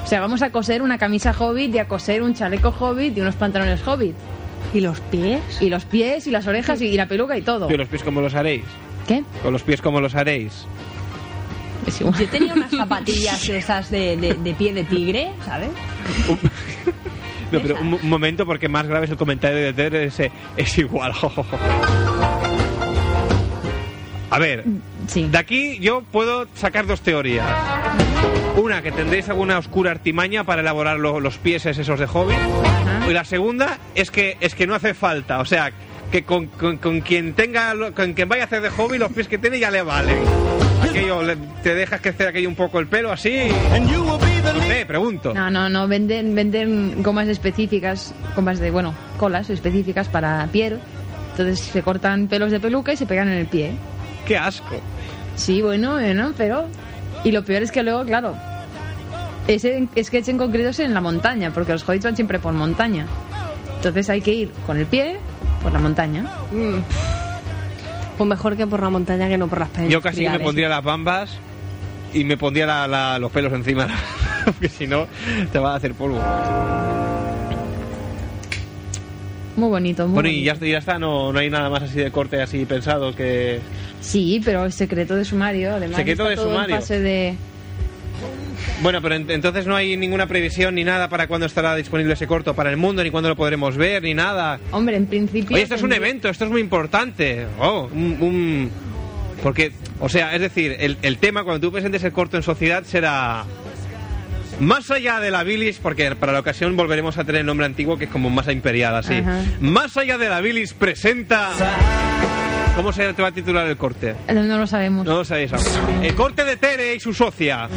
S4: O sea, vamos a coser una camisa hobbit y a coser un chaleco hobbit y unos pantalones hobbit.
S2: ¿Y los pies?
S4: Y los pies y las orejas y, y la peluca y todo.
S1: ¿Y los pies cómo los haréis?
S4: ¿Qué?
S1: ¿Con los pies cómo los haréis?
S4: Es igual.
S2: Yo tenía unas zapatillas esas de, de, de pie de tigre, ¿sabes?
S1: No, pero un, un momento, porque más grave es el comentario de Tere, ese es igual. A ver,
S4: Sí.
S1: de aquí yo puedo sacar dos teorías. Una, que tendréis alguna oscura artimaña para elaborar lo- los pies esos de hobby.
S4: Ajá.
S1: Y la segunda es que es que no hace falta, o sea, que con, con- con quien tenga con quien vaya a hacer de hobby los pies que tiene ya le valen. Aquello le- te dejas crecer aquello un poco el pelo así. No sé, pregunto.
S4: No, no, no, venden, venden gomas específicas, gomas de, bueno, colas específicas para piel. Entonces se cortan pelos de peluca y se pegan en el pie.
S1: Qué asco.
S4: Sí, bueno, bueno, pero... Y lo peor es que luego, claro, ese sketch en concreto es en la montaña, porque los hobbits van siempre por montaña. Entonces hay que ir con el pie por la montaña.
S2: Mm. Pues mejor que por la montaña que no por las penas.
S1: Yo casi me pondría las bambas y me pondría la- la- los pelos encima, porque si no te va a hacer polvo.
S4: Muy bonito, muy
S1: Bueno, y ya, ya está, no, no hay nada más así de corte así pensado que...
S4: Sí, pero es secreto de sumario, además.
S1: Secreto
S4: está
S1: de
S4: todo en
S1: sumario.
S4: fase de...
S1: Bueno, pero en- entonces no hay ninguna previsión ni nada para cuándo estará disponible ese corto para el mundo, ni cuándo lo podremos ver, ni nada.
S4: Hombre, en principio...
S1: Oye, esto es un evento, esto es muy importante. Oh, un, un- Porque, o sea, es decir, el, el tema cuando tú presentes el corto en sociedad será... Más allá de la bilis, porque para la ocasión volveremos a tener el nombre antiguo que es como masa imperial, así.
S4: Ajá.
S1: Más allá de la bilis presenta... ¿Cómo se te va a titular el corte?
S4: No, no lo sabemos.
S1: No lo sabéis aún. El corte de Tere y su socia.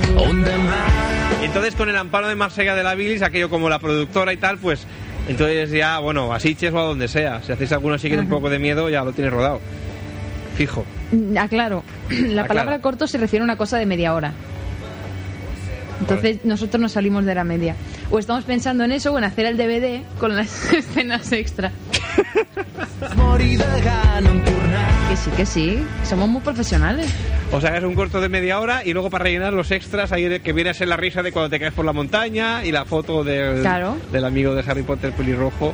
S1: Entonces con el amparo de más allá de la bilis, aquello como la productora y tal, pues entonces ya, bueno, a Sitges o a donde sea. Si hacéis alguno así que un poco de miedo, ya lo tienes rodado. Fijo.
S4: Mm, Aclaro, la
S1: Aclaro.
S4: palabra corto se refiere a una cosa de media hora. Entonces nosotros nos salimos de la media. O estamos pensando en eso o en hacer el DVD con las escenas extra. Que sí, que sí. Somos muy profesionales.
S1: O sea, es un corto de media hora y luego para rellenar los extras, ahí que viene a ser la risa de cuando te caes por la montaña y la foto del,
S4: Claro.
S1: del amigo de Harry Potter pelirrojo.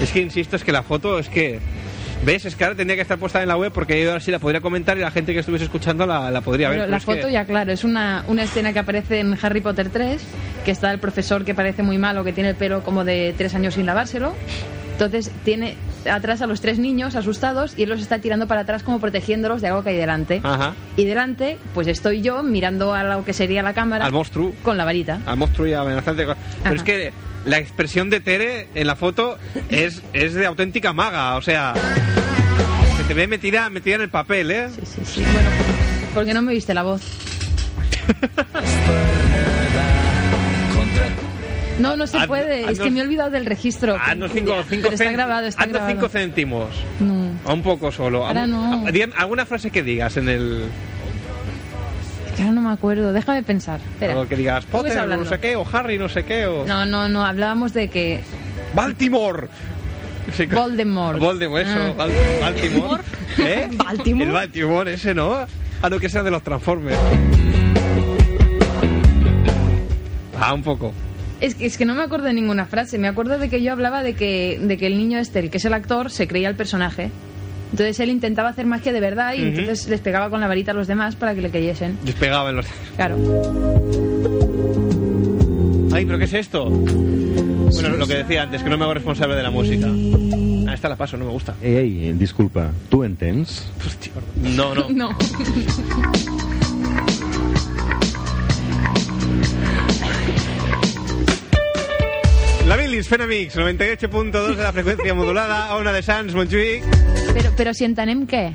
S1: Es que insisto, es que la foto es que. ¿Ves? Es que ahora tendría que estar puesta en la web porque yo ahora sí la podría comentar y la gente que estuviese escuchando la, la podría ver.
S4: Pero la
S1: que-
S4: foto ya, claro, es una, una escena que aparece en Harry Potter 3, que está el profesor que parece muy malo, que tiene el pelo como de tres años sin lavárselo. Entonces tiene atrás a los tres niños asustados y él los está tirando para atrás como protegiéndolos de algo que hay delante.
S1: Ajá.
S4: Y delante, pues estoy yo mirando a lo que sería la cámara
S1: Al monstruo.
S4: con la varita.
S1: Al monstruo y amenazante. Pero
S4: Ajá.
S1: es que la expresión de Tere en la foto es, es de auténtica maga. O sea, se te ve metida, metida en el papel, ¿eh?
S4: Sí, sí, sí. Bueno, ¿por qué no me viste la voz? No, no se
S1: Haz-
S4: puede. es
S1: haznos-
S4: que me he olvidado del registro.
S1: Haznos cinco, cinco
S4: Pero está grabado, está
S1: haznos
S4: grabado.
S1: cinco céntimos.
S4: No,
S1: A un poco solo.
S4: Ahora no.
S1: alguna frase que digas en el.
S4: es ahora no me acuerdo. Déjame pensar. Espera.
S1: Algo que digas Potter, no
S4: hablando.
S1: sé qué, o Harry, no sé qué, o.
S4: No, no, no. Hablábamos de que
S1: ¡Baltimore!
S4: Voldemort.
S1: Voldemort, eso.
S4: Ah.
S1: Bal- Baltimore. ¿Eh?
S2: ¿Baltimore?
S1: El Baltimore, ese, ¿no? A lo que sea de los Transformers. Ah, un poco.
S4: Es que, es que no me acuerdo de ninguna frase. Me acuerdo de que yo hablaba de que, de que el niño este, el que es el actor, se creía el personaje. Entonces él intentaba hacer magia de verdad y entonces les pegaba con la varita a los demás para que le creyesen.
S1: Despegaba en los.
S4: Claro.
S1: Ay, ¿pero qué es esto? Bueno, lo que decía antes, que no me hago responsable de la música. Ah, esta la paso, no me gusta.
S10: Ei, disculpa, tu entens?
S1: Hostia, no, no.
S4: No.
S1: La Bilis, Fenamix, 98.2 de la frecuencia modulada, a una de Sans, Montjuic.
S4: Pero, pero si entenem què?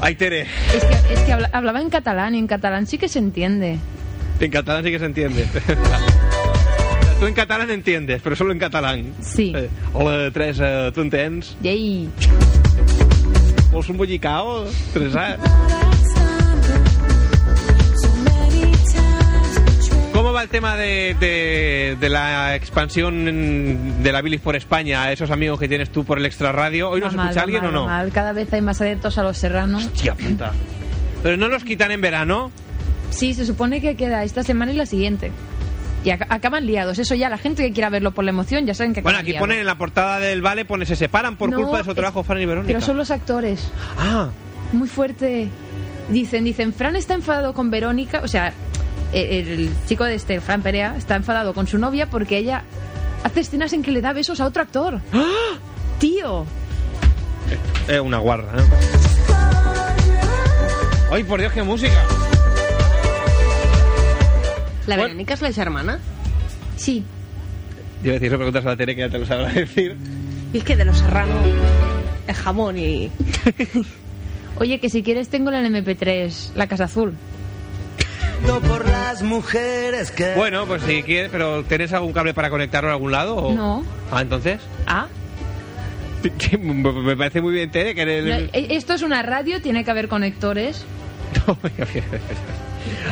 S1: Ay, Tere.
S4: Es que, es que habla- hablaba en catalán y en catalán sí que se entiende.
S1: En catalán sí que se entiende. Tú en catalán entiendes, pero solo en catalán.
S4: Sí.
S1: Eh, hola, Teresa, ¿tú entens?
S4: Yay.
S1: Vols un bollicao, Teresa? Va el tema de, de, de la expansión de la bilis por España? A esos amigos que tienes tú por el extra radio. ¿Hoy nos
S4: mal,
S1: escucha alguien
S4: mal,
S1: o no?
S4: mal. Cada vez hay más adeptos a los serranos.
S1: Hostia puta. Pero no los quitan en verano.
S4: Sí, se supone que queda esta semana y la siguiente. Y ac- acaban liados. Eso ya, la gente que quiera verlo por la emoción ya saben que
S1: Bueno,
S4: acaban
S1: aquí
S4: liados.
S1: ponen en la portada del Vale, pone se separan por
S4: No,
S1: culpa de su trabajo, Fran y Verónica.
S4: Pero son los actores.
S1: Ah,
S4: Muy fuerte. Dicen, dicen, Fran está enfadado con Verónica. O sea, el chico de este, Fran Perea, está enfadado con su novia porque ella hace escenas en que le da besos a otro actor.
S1: ¡Ah!
S4: Tío.
S1: es una guarra, ¿eh? ¡Ay, por Dios, qué música!
S2: La
S1: Bueno.
S2: Verónica es la hermana.
S4: Sí.
S1: Yo decir, eso preguntas a la Tere que ya te lo sabrá decir.
S2: Y es que de los serranos es jamón y.
S4: Oye, que si quieres tengo la MP3, la Casa Azul.
S11: Por las mujeres que
S1: Bueno, pues si quieres, pero ¿tenés algún cable para conectarlo a algún lado? o-
S4: No.
S1: Ah, entonces.
S4: Ah.
S1: Me parece muy bien, Tere, que eres...
S4: No, e- Esto es una radio, tiene que haber conectores.
S1: No.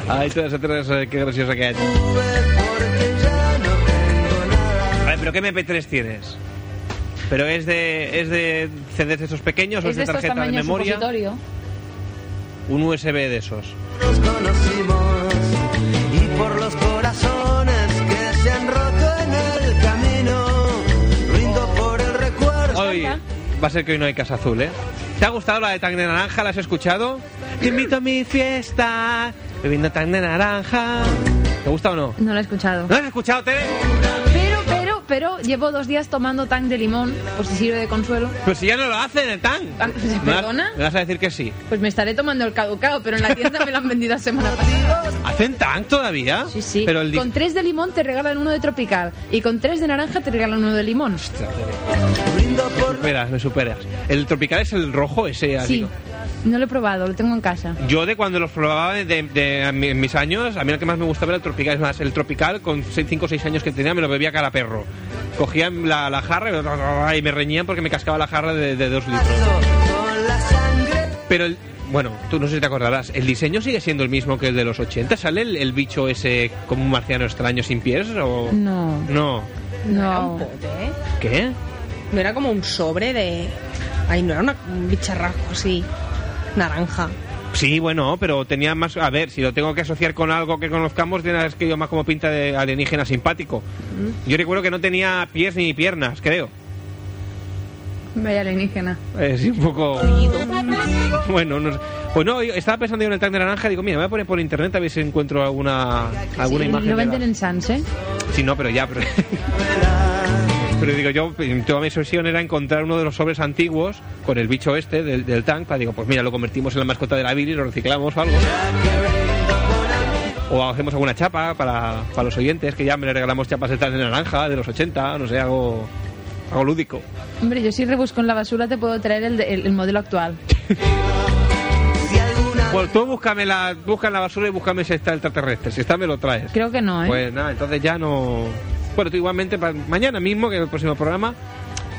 S1: Ay, todas otras, qué graciosa que hay. A ver, pero ¿qué MP3 tienes? ¿Pero es de, es de CDs de esos pequeños o
S4: Es de
S1: de tarjeta de memoria? Un USB de esos.
S11: Conocimos y por los corazones que se han roto en el camino brindo por el recuerdo
S1: Hoy va a ser que hoy no hay casa azul, ¿eh? ¿Te ha gustado la de Tang de Naranja? ¿La has escuchado? Te invito a mi fiesta, bebiendo Tang de Naranja. ¿Te gusta o no?
S4: No lo he escuchado.
S1: ¿No la has escuchado, Tere?
S4: Pero, llevo dos días tomando tang de limón, por si sirve de consuelo.
S1: Pues si ya no lo hacen el Tang.
S4: Ah, ¿se
S1: ¿Me vas-
S4: perdona?
S1: ¿Me vas a decir que sí?
S4: Pues me estaré tomando el caducado, pero en la tienda me lo han vendido la semana pasada.
S1: ¿Hacen Tang todavía?
S4: Sí, sí.
S1: Pero el
S4: Con tres de limón te regalan uno de tropical y con tres de naranja te regalan uno de limón.
S1: Me superas, me superas. ¿El tropical es el rojo ese?
S4: Sí. No lo he probado, lo tengo en casa.
S1: Yo de cuando los probaba de, de- de- en mi- en mis años, a mí el que más me gustaba era el tropical. Es más, el tropical con 5 o 6 años que tenía me lo bebía cada perro. Cogía la, la jarra y, me reñían porque me cascaba la jarra de, de 2 litros.
S11: con la sangre
S1: Pero, el- bueno, tú no sé si te acordarás, ¿el diseño sigue siendo el mismo que el de los 80? ¿Sale el, el bicho ese como un marciano extraño sin pies? O...
S4: No,
S1: No.
S2: Era un
S4: no.
S2: pote, ¿eh?
S1: ¿Qué?
S2: No era como un sobre de. Ay, no era una- un bicharraco así. Naranja.
S1: Sí, bueno, pero tenía más... A ver, si lo tengo que asociar con algo que conozcamos, tiene que yo más como pinta de alienígena simpático. Yo recuerdo que no tenía pies ni piernas, creo.
S4: Vaya alienígena.
S1: Sí, un poco... Bueno, no. Pues no, estaba pensando yo en el tag de naranja digo, mira, me voy a poner por internet a ver si encuentro alguna, alguna
S4: Sí,
S1: imagen.
S4: lo
S1: de
S4: venden
S1: la-
S4: en Sans, ¿eh?
S1: Sí, no, pero ya, pero... Pero digo, yo, toda mi obsesión era encontrar uno de los sobres antiguos con el bicho este del, del tank. Para digo, pues mira, lo convertimos en la mascota de la Billy, lo reciclamos o algo. O hacemos alguna chapa para, para los oyentes, que ya me le regalamos chapas estas de naranja, de los 80, no sé, algo, algo lúdico.
S4: Hombre, yo si rebusco en la basura te puedo traer el, de- el- el modelo actual.
S1: Pues tú búscame la, busca en la basura y búscame si está el extraterrestre. Si está, me lo traes.
S4: Creo que no, ¿eh?
S1: Pues nada, entonces ya no. Bueno, tú igualmente, mañana mismo, que es el próximo programa,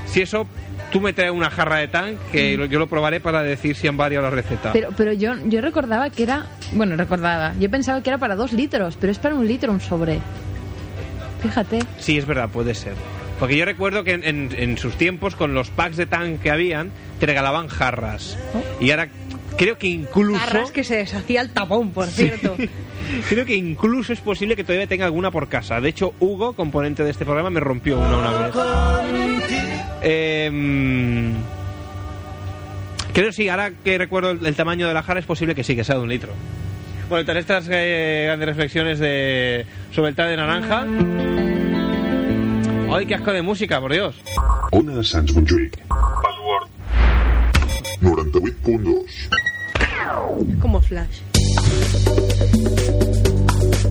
S1: si eso, tú me traes una jarra de tan, que lo- yo lo probaré para decir si han variado la receta.
S4: Mm. Pero, pero yo, yo recordaba que era... Bueno, recordaba. Yo pensaba que era para dos litros, pero es para un litro un sobre. Fíjate.
S1: Sí, es verdad, puede ser. Porque yo recuerdo que en, en- en sus tiempos, con los packs de tan que habían, te regalaban jarras. Y ahora creo que incluso.
S2: Jarras que se deshacía el tapón, por cierto.
S1: Creo que incluso es posible que todavía tenga alguna por casa. De hecho, Hugo, componente de este programa, me rompió una una vez. Em, creo sí, ahora que recuerdo el, el tamaño de la jarra, es posible que sí, que sea de un litro. Bueno, tras estas eh, grandes reflexiones de, sobre el té de naranja. ¡Ay, qué asco de música, por Dios!
S7: Ona Sants Montjuïc. Password. 98.2.
S2: Como flash.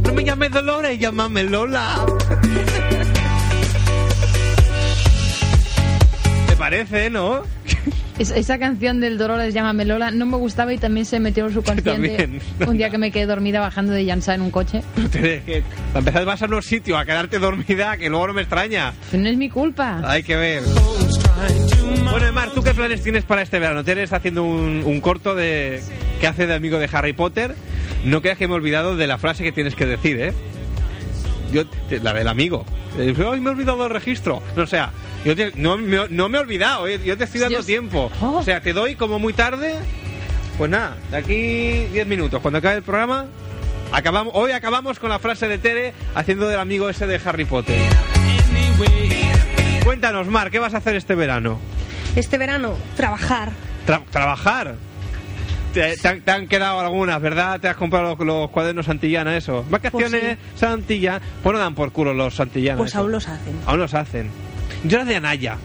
S1: No me llames Dolores, llámame Lola. ¿Te parece, no?
S4: Es- esa canción del Dolores Llámame Lola no me gustaba y también se metió en su consciente
S1: También.
S4: un día que me quedé dormida bajando de Llanza en un coche.
S1: Empezar vas a unos sitios a quedarte dormida, que luego no me extraña.
S4: No es mi culpa.
S1: Hay que ver. Bueno, Emar, ¿tú qué planes tienes para este verano? Tienes haciendo un, un corto de que hace de amigo de Harry Potter. No creas que me he olvidado de la frase que tienes que decir, ¿eh? Yo, te- la del amigo. Eh, Ay, me he olvidado del registro. No, o sea, yo te- no, me, no me he olvidado, ¿eh? yo te estoy dando tiempo.
S4: Oh.
S1: O sea, te doy como muy tarde. Pues nada, de aquí 10 minutos, cuando acabe el programa, acabamos, hoy acabamos con la frase de Tere haciendo del amigo ese de Harry Potter. Cuéntanos, Mar, ¿qué vas a hacer este verano?
S2: Este verano, trabajar.
S1: Tra- ¿Trabajar? Te, te han, te han quedado algunas, ¿verdad? ¿Te has comprado los, los cuadernos Santillana, eso? Vacaciones Santillana. Pues no dan por culo los Santillana.
S2: Pues
S1: eso.
S2: aún los hacen.
S1: Aún los hacen. Yo era de Anaya.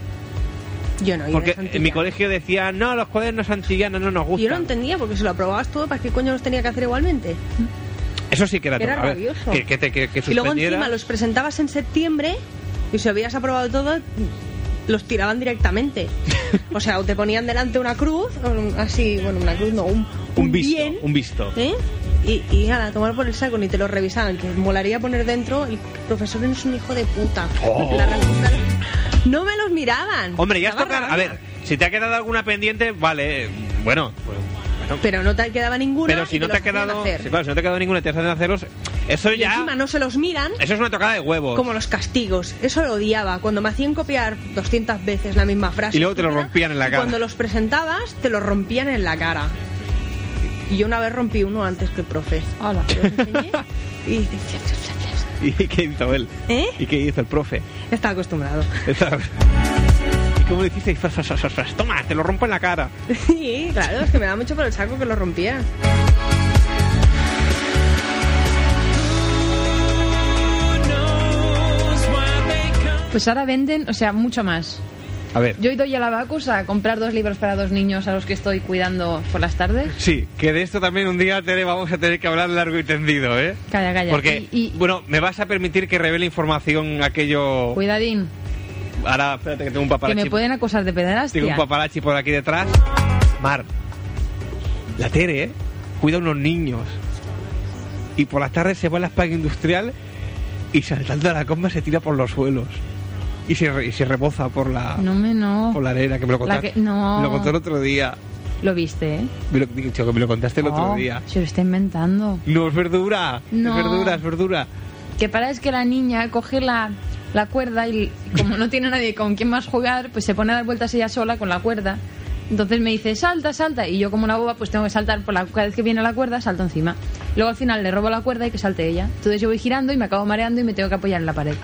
S2: Yo no, yo
S1: Porque en mi colegio decía, no, los cuadernos Santillana no nos
S2: Y yo no
S1: gustan.
S2: entendía porque si lo aprobabas todo, ¿para qué coño los tenía que hacer igualmente?
S1: Eso sí que era,
S2: Era.
S1: A ver,
S2: rabioso.
S1: Que, que te que, que
S2: Y luego encima los presentabas en septiembre y si habías aprobado todo, los tiraban directamente. O sea, o te ponían delante una cruz, así, bueno, una cruz no, un,
S1: un visto,
S2: bien,
S1: un visto.
S2: ¿eh? Y, y a tomar por el saco, ni te lo revisaban, que molaría poner dentro, el profesor es un hijo de puta.
S1: Oh.
S2: La No me los miraban.
S1: Hombre, ya tocado. A ver, si te ha quedado alguna pendiente, vale. Bueno, pues, bueno.
S2: Pero no te quedaba ninguna.
S1: Pero si no te ha
S2: los hacían
S1: quedado.
S2: hacer.
S1: sí, claro, si no te ha quedado ninguna y te hacen hacerlos. Eso
S2: Y
S1: ya.
S2: encima no se los miran.
S1: Eso es una tocada de huevos.
S2: Como los castigos. Eso lo odiaba. Cuando me hacían copiar 200 veces la misma frase.
S1: Y luego te lo rompían en la
S2: y
S1: cara.
S2: Cuando los presentabas, te lo rompían en la cara. Y yo una vez rompí uno antes que el profe.
S4: Hola.
S2: Y
S1: ¿Y qué hizo él?
S2: ¿Eh?
S1: ¿Y qué hizo el profe?
S2: Está acostumbrado.
S1: ¿Y cómo le hiciste? Toma, te lo rompo en la cara.
S2: Sí, claro, es que me da mucho por el saco que lo rompía.
S4: Pues ahora venden, o sea, mucho más.
S1: A ver.
S4: Yo he ido ya a la Bacus a comprar dos libros para dos niños a los que estoy cuidando por las tardes.
S1: Sí, que de esto también un día, Tere, vamos a tener que hablar largo y tendido, ¿eh?
S4: Calla, calla.
S1: Porque,
S4: Y- y-
S1: bueno, me vas a permitir que revele información aquello...
S4: Cuidadín,
S1: Ahora, espérate que tengo un
S4: que
S1: paparazzi.
S4: me pueden acusar de
S1: Tengo
S4: pederastia.
S1: un paparazzi por aquí detrás. Mar, la Tere, ¿eh? Cuida a unos niños. Y por las tardes se va a la España Industrial y saltando a la comba se tira por los suelos. Y se, y se reboza por la,
S4: No me no.
S1: por la arena, que me lo contaste.
S4: que- no.
S1: Me lo contó el otro día.
S4: Lo viste, ¿eh?
S1: Me lo, dicho, que me lo contaste el otro
S4: Oh,
S1: día.
S4: Se lo está inventando.
S1: No, es verdura.
S4: No.
S1: Es verdura, es verdura.
S4: Que para es que la niña coge la, la cuerda y como no tiene nadie con quien más jugar, pues se pone a dar vueltas ella sola con la cuerda. Entonces me dice, salta, salta. Y yo como una boba, pues tengo que saltar por la cada vez que viene la cuerda, salto encima. Luego al final le robo la cuerda y que salte ella. Entonces yo voy girando y me acabo mareando y me tengo que apoyar en la pared.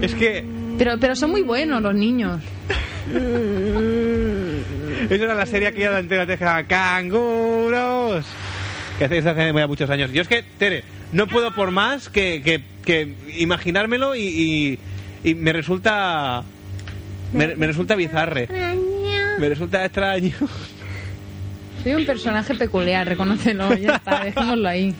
S1: Es que
S4: Pero, pero son muy buenos los niños.
S1: esa era la serie que ya de antena te dejaba canguros. que hacéis hace ya muchos años. Yo es que, Tere, no puedo por más que, que, que imaginármelo y, y, y me resulta... Me, me resulta bizarre. Me resulta extraño.
S4: Soy un personaje peculiar, reconócelo, ya está, dejémoslo ahí.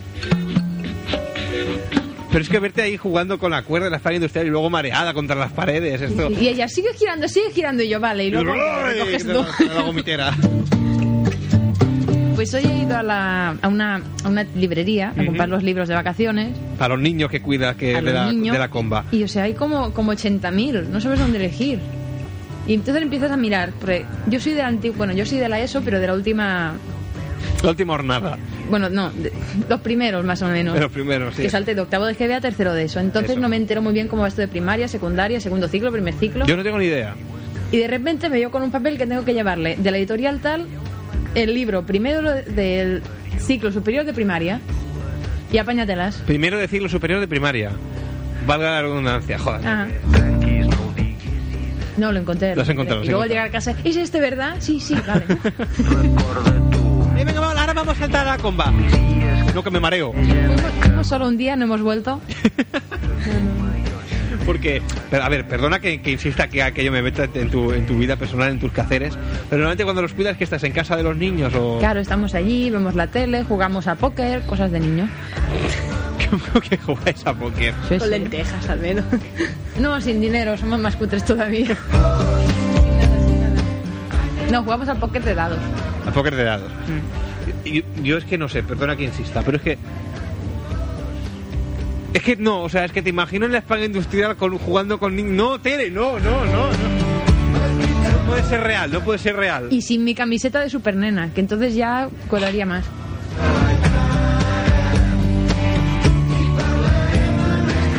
S1: Pero es que verte ahí jugando con la cuerda de la falla industrial y luego mareada contra las paredes, esto...
S4: Y ella sigue girando, sigue girando y yo, vale, y luego
S1: ¡Ay!
S4: recoges
S1: Que
S4: tú.
S1: la- la gomitera.
S4: Pues hoy he ido a, la, a, una, a una librería a
S1: Ujú.
S4: comprar los libros de vacaciones
S1: Para los niños que cuidas que
S4: a
S1: de, la,
S4: niños.
S1: de la comba.
S4: Y o sea, hay como, como 80.000, no sabes dónde elegir. Y entonces empiezas a mirar, porque yo soy de la antigua, bueno, yo soy de la ESO, pero de la última,
S1: La última hornada.
S4: Bueno, no, de- los primeros más o menos.
S1: Los primeros, sí.
S4: Que salté de octavo de GB a tercero de eso. Entonces
S1: Eso.
S4: no me entero muy bien cómo va esto de primaria, secundaria, segundo ciclo, primer ciclo.
S1: Yo no tengo ni idea.
S4: Y de repente me veo con un papel que tengo que llevarle de la editorial tal el libro primero del ciclo superior de primaria y apáñatelas.
S1: Primero de ciclo superior de primaria. Valga la redundancia, joder.
S4: Ajá. No, lo encontré.
S1: Lo has encontrado,
S4: Y luego al llegar a casa, ¿es este verdad? Sí, sí, vale.
S1: Venga, ahora vamos a saltar a la comba. No, que me mareo.
S4: fuimos, solo un día, no hemos vuelto.
S1: Porque, pero, a ver, perdona que, que insista que, que yo me meta en tu, en tu vida personal, en tus quehaceres, pero normalmente cuando los cuidas, que estás en casa de los niños o...
S4: Claro, estamos allí, vemos la tele, jugamos a póker, cosas de niño.
S1: que jugáis a póker.
S4: Sí,
S2: Con
S4: sí.
S2: lentejas al menos.
S4: No, sin dinero, somos más cutres todavía. No, jugamos al póker de dados.
S1: A póker de dados.
S4: Mm.
S1: Yo es que no sé, perdona que insista, pero es que... Es que no, o sea, es que te imagino en la España industrial con, jugando con niños... No, Tere, no, no, no, no. No puede ser real, no puede ser real.
S4: Y sin mi camiseta de supernena, que entonces ya colaría más.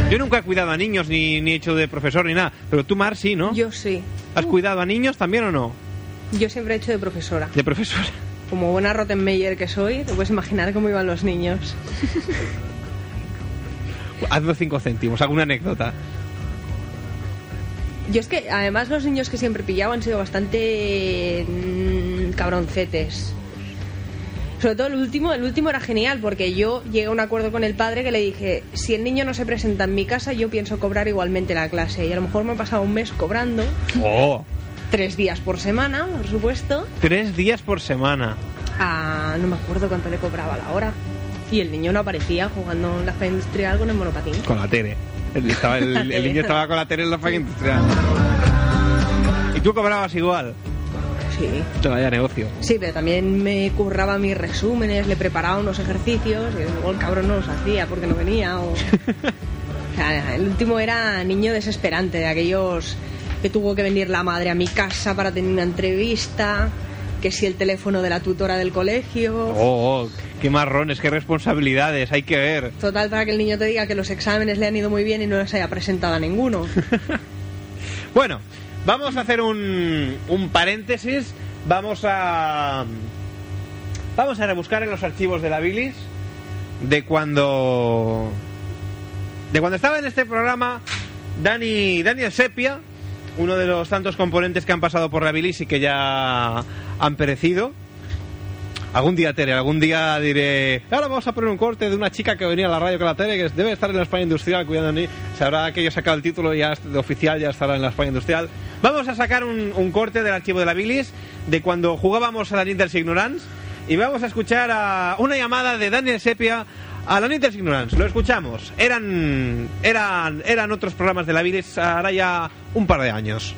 S1: Yo nunca he cuidado a niños, ni, ni he hecho de profesor, ni nada. Pero tú, Mar, sí, ¿no?
S2: Yo sí.
S1: ¿Has cuidado a niños también o no?
S2: Yo siempre he hecho de profesora.
S1: De profesora.
S2: Como buena Rottenmeier que soy, te puedes imaginar cómo iban los niños.
S1: Hazme cinco céntimos, alguna anécdota.
S2: Yo es que además los niños que siempre pillaba han sido bastante mm, cabroncetes. Sobre todo el último, el último era genial porque yo llegué a un acuerdo con el padre que le dije, si el niño no se presenta en mi casa, yo pienso cobrar igualmente la clase. Y a lo mejor me he pasado un mes cobrando,
S1: Oh,
S2: tres días por semana, por supuesto.
S1: tres días por semana.
S2: A, no me acuerdo cuánto le cobraba la hora. Y el niño no aparecía jugando en la feria industrial con el monopatín.
S1: Con la Tere. El, estaba- el-
S2: La
S1: el
S2: Tere.
S1: niño estaba con la Tere en la fábrica industrial. ¿Y tú cobrabas igual?
S2: Sí.
S1: Vaya negocio.
S2: Sí, pero también me curraba mis resúmenes, le preparaba unos ejercicios y luego el cabrón no los hacía porque no venía. O... O sea, el último era niño desesperante, de aquellos que tuvo que venir la madre a mi casa para tener una entrevista, que si el teléfono de la tutora del colegio.
S1: Oh, oh, qué marrones, qué responsabilidades, hay que ver.
S2: Total, para que el niño te diga que los exámenes le han ido muy bien y no les haya presentado a ninguno.
S1: Bueno, vamos a hacer un, un paréntesis. Vamos a. Vamos a rebuscar en los archivos de la bilis de cuando. De cuando estaba en este programa Dani, Daniel Sepia, uno de los tantos componentes que han pasado por la bilis y que ya han perecido. Algún día, Tere, algún día diré. Ahora vamos a poner un corte de una chica que venía a la radio con la Tere, que debe estar en la España Industrial cuidando de mí. Sabrá que yo he sacado el título ya de oficial, ya estará en la España Industrial. Vamos a sacar un, un corte del archivo de la Bilis de cuando jugábamos a la Nintendo Ignorance y vamos a escuchar a una llamada de Daniel Sepia a la Nintendo Ignorance. Lo escuchamos. Eran, eran, eran otros programas de la Bilis ahora ya un par de años.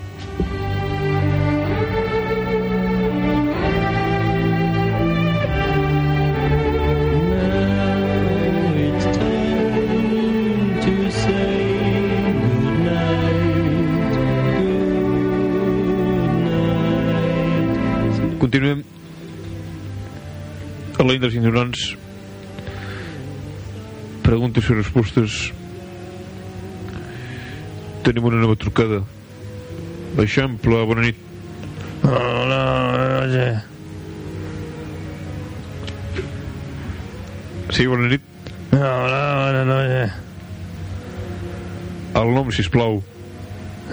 S1: Continuem a la preguntes i respostes tenim una nova trucada Eixample, bona nit
S3: Hola, oye.
S1: sí, bona nit
S3: Hola, bona noche.
S1: el nom, sisplau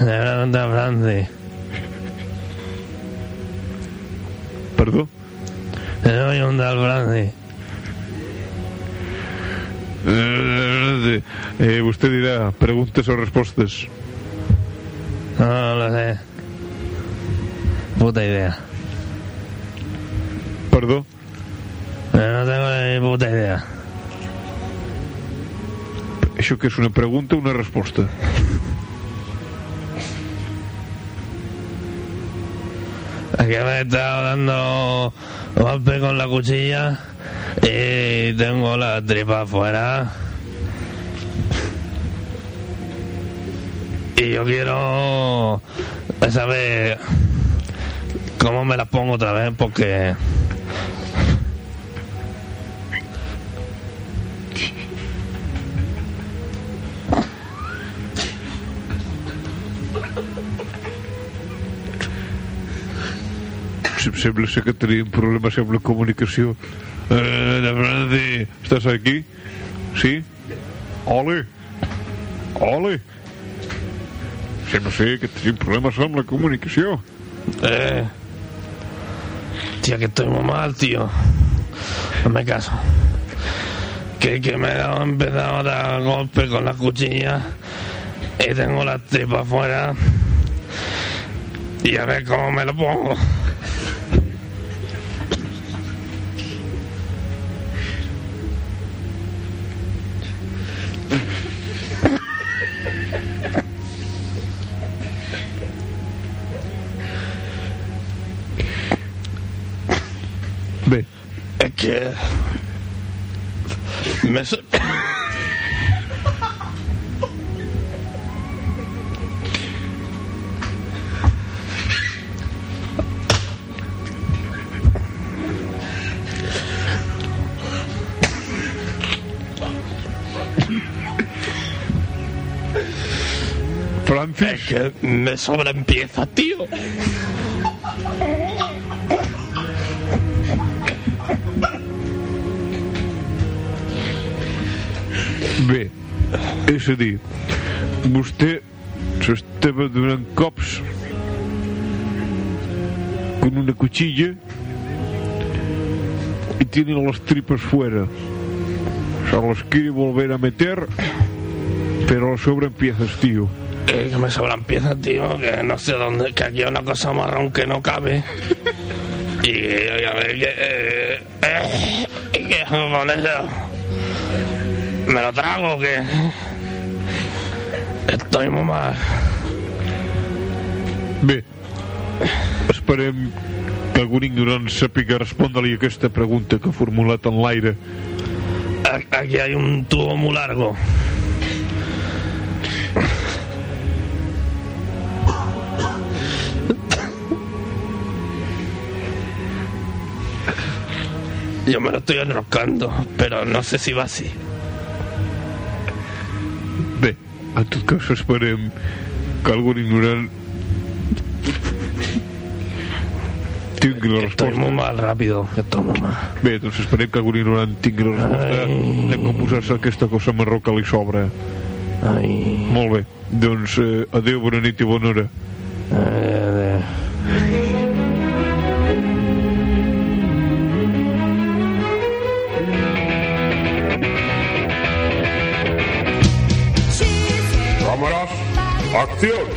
S3: De pregunta Franci.
S1: perdó
S3: Soy un tal Franci.
S12: Eh, eh, usted dirá preguntas o respuestas.
S13: No lo sé. Puta idea.
S12: Perdón.
S13: Eh, no tengo ni puta idea.
S12: ¿Eso que es una pregunta o una respuesta?
S13: Aquí me he estado dando golpe con la cuchilla y tengo la tripa afuera. Y yo quiero saber cómo me la pongo otra vez porque
S12: Sem- Sembla ser que tenim problemes amb la comunicació. Eh, de Franci, estàs aquí? Sí? Ole? Ole? Sembla ser que tenim problemes amb la comunicació.
S13: Eh. Tío, que estoy muy mal, tío. Hazme caso. Que, que me he empezado a dar golpes con la cuchilla y tengo la tripa afuera. Y a ver cómo me lo pongo. Me.
S12: Francis.
S13: Es que me sobreempieza, tío.
S12: És a dir, vostè s'estava donant cops con una cuchilla y tiene las tripas fuera. Se los quiere volver a meter, pero lo sobreempiezas, tío.
S13: Eh, que me sobreempieza, tío. Que no sé dónde. Que aquí hay una cosa marrón que no cabe. Y a ver, que. Eh, eh, ¿y ¿Qué? ¿Me lo trago o qué? Estoy muy mal.
S12: Bé, esperem que algun ignorant sàpiga respondre-li aquesta pregunta que ha formulat en l'aire.
S13: Aquí hay un tubo muy largo. Yo me lo estoy enroscando, pero no sé si va así.
S12: En tot cas esperem que algun ignorant tingui la
S13: Estoy
S12: resposta.
S13: muy mal rápido. Estoy muy mal.
S12: Bé, doncs esperem que algun ignorant tingui la resposta de com posar-se aquesta cosa marró que li sobra.
S13: Ai.
S12: Molt bé, doncs eh, adeu, bona nit i bona hora.
S13: Eh,
S7: Acción.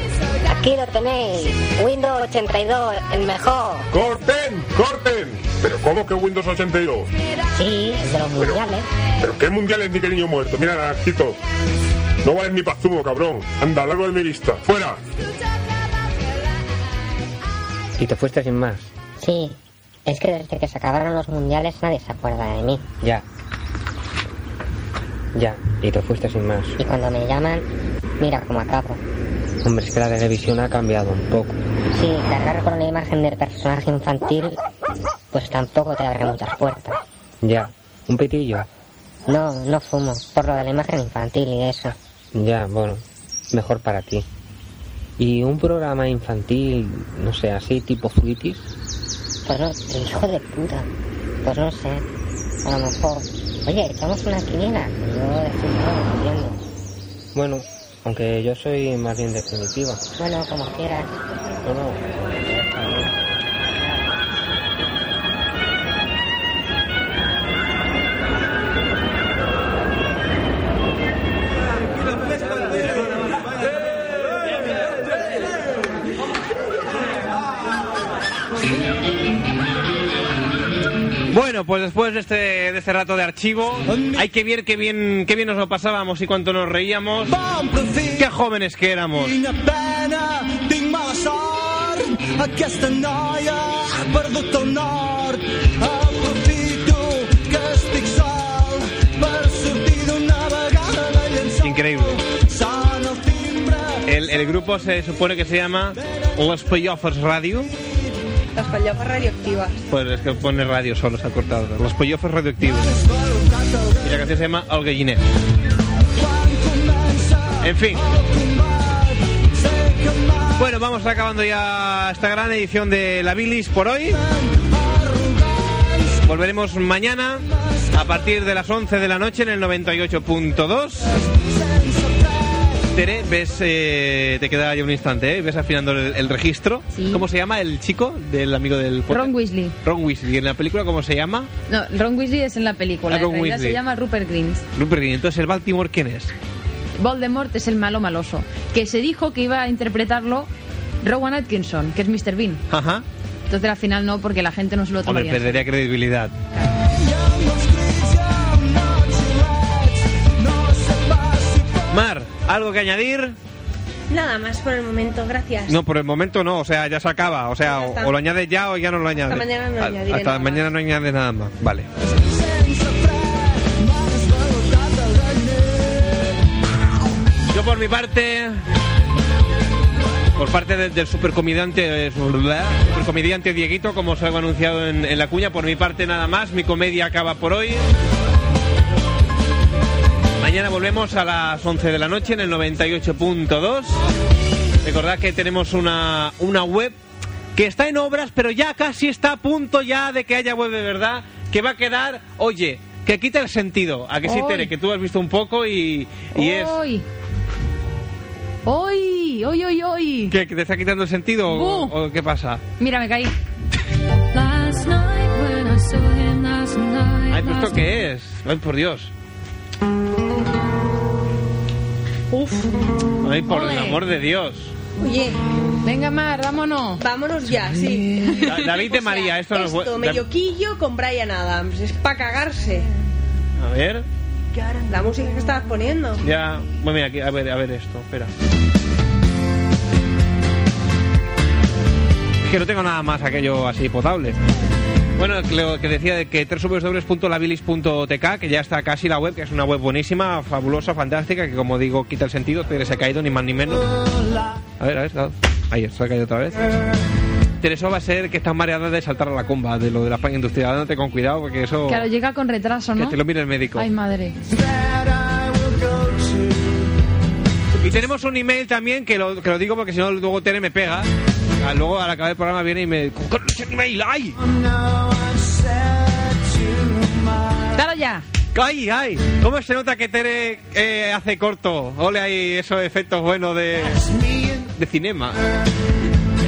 S14: Aquí lo tenéis. Windows 82, el mejor.
S7: ¡Corten! ¡Corten! ¿Pero cómo que Windows 82?
S14: Sí, el de los mundiales.
S7: ¿Pero qué mundiales ni qué niño muerto? Mira, Naranjito. No vales ni pa' zumo, cabrón. Anda, largo de mi lista. ¡Fuera!
S5: Y te fuiste sin más.
S14: Sí, es que desde que se acabaron los mundiales nadie se acuerda de mí.
S5: Ya. Ya, y te fuiste sin más.
S14: Y cuando me llaman, mira cómo acabo.
S5: Hombre, es que la televisión ha cambiado un poco.
S14: Sí, cargar con una imagen del personaje infantil, pues tampoco te abre muchas puertas.
S5: Ya. Un pitillo.
S14: No, no fumo, por lo de la imagen infantil y eso.
S5: Ya, bueno. Mejor para ti. Y un programa infantil, no sé, así tipo fruitis.
S14: Pues no, hijo de puta. Pues no sé, a lo mejor. Oye, echamos una quiniela. Yo.
S5: Bueno, aunque yo soy más bien definitiva.
S14: Bueno, como quieras.
S5: Bueno,
S1: Bueno, pues después de este, de este rato de archivo, hay que ver qué bien, qué bien nos lo pasábamos y cuánto nos reíamos. Qué jóvenes que éramos. Increíble.
S11: El.
S1: El, grupo se supone que se llama Los Pollofers Radio.
S2: Las pallofas radioactivas.
S1: Pues es que pone radio solo, se ha cortado. Los Pollofers Radioactivos. Y la canción se llama El Galliner. En fin. Bueno, vamos acabando ya esta gran edición de La Bilis por hoy. Volveremos mañana a partir de las 11 de la noche en el 98.2. Tere, ves, eh, te queda ya un instante, ¿eh? ves afinando el, el registro.
S4: Sí.
S1: ¿Cómo se llama el chico del amigo del podcast?
S4: Ron Weasley.
S1: Ron Weasley. ¿Y en la película cómo se llama?
S4: No, Ron Weasley es en la película.
S1: Ah,
S4: en realidad
S1: Weasley.
S4: se llama Rupert Grint.
S1: Rupert Grint. Entonces, ¿el Baltimore quién es?
S4: Voldemort es el malo maloso. Que se dijo que iba a interpretarlo Rowan Atkinson, que es Mr. Bean.
S1: Ajá.
S4: Entonces al final no, porque la gente no se lo
S1: Hombre,
S4: tomaría. serio.
S1: perdería credibilidad. ¿Algo que añadir?
S15: Nada más por el momento, gracias.
S1: No, por el momento no, o sea, ya se acaba. O sea, o, o lo añades ya o ya no lo añades.
S15: Hasta mañana no
S1: A-
S15: añadiré
S1: Hasta
S15: nada
S1: mañana no añades nada más. Vale. Yo por mi parte, por parte de- del supercomediante, eh, supercomediante Dieguito, como os he anunciado en, en la cuña, por mi parte nada más, mi comedia acaba por hoy. Mañana volvemos a las 11 de la noche en el 98.2. Recordad que tenemos una, una web que está en obras, pero ya casi está a punto ya de que haya web de verdad, que va a quedar, oye, que quita el sentido. A que sí. Tere, que tú has visto un poco y, y es...
S4: ¡Hoy! ¡Hoy! ¡Hoy, hoy, hoy!
S1: ¿Qué, que te está quitando el sentido o, qué pasa?
S4: Mira, me caí.
S1: Ay, ¿pero esto qué es? Ay, por Dios.
S15: Uf.
S1: Ay, por el amor de Dios.
S15: Oye,
S4: Venga, Mar, vámonos.
S15: vámonos ya, sí.
S1: Da- David de
S15: O sea,
S1: María, esto no es
S15: Esto,
S1: bu-
S15: medio quillo con Brian Adams. Es para cagarse.
S1: A ver,
S15: La música que estabas poniendo.
S1: ya... Bueno, mira, aquí, a ver, a ver esto, espera. Es que no tengo nada más aquello así potable. Bueno, lo que decía de que www.labilis.tk, que ya está casi la web, que es una web buenísima, fabulosa, fantástica, que como digo, quita el sentido, Tere se ha caído, ni más ni menos. A ver, a ver, ahí se ha caído otra vez. Tereso va a ser que estás mareada de saltar a la comba, de lo de la España industrial, dándote con cuidado, porque eso...
S4: Claro, llega con retraso,
S1: Que
S4: ¿no?
S1: te lo mire el médico.
S4: Ay, madre.
S1: Y tenemos un email también, que lo, que lo digo porque si no luego Tere me pega. Ah, Luego al acabar el programa viene y me... ¡Con ese email! ¡Ay!
S4: ¡Dalo ya!
S1: ¡Ay, ay! ¿Cómo se nota que Tere eh, hace corto? Ole ahí esos efectos buenos de... de cinema.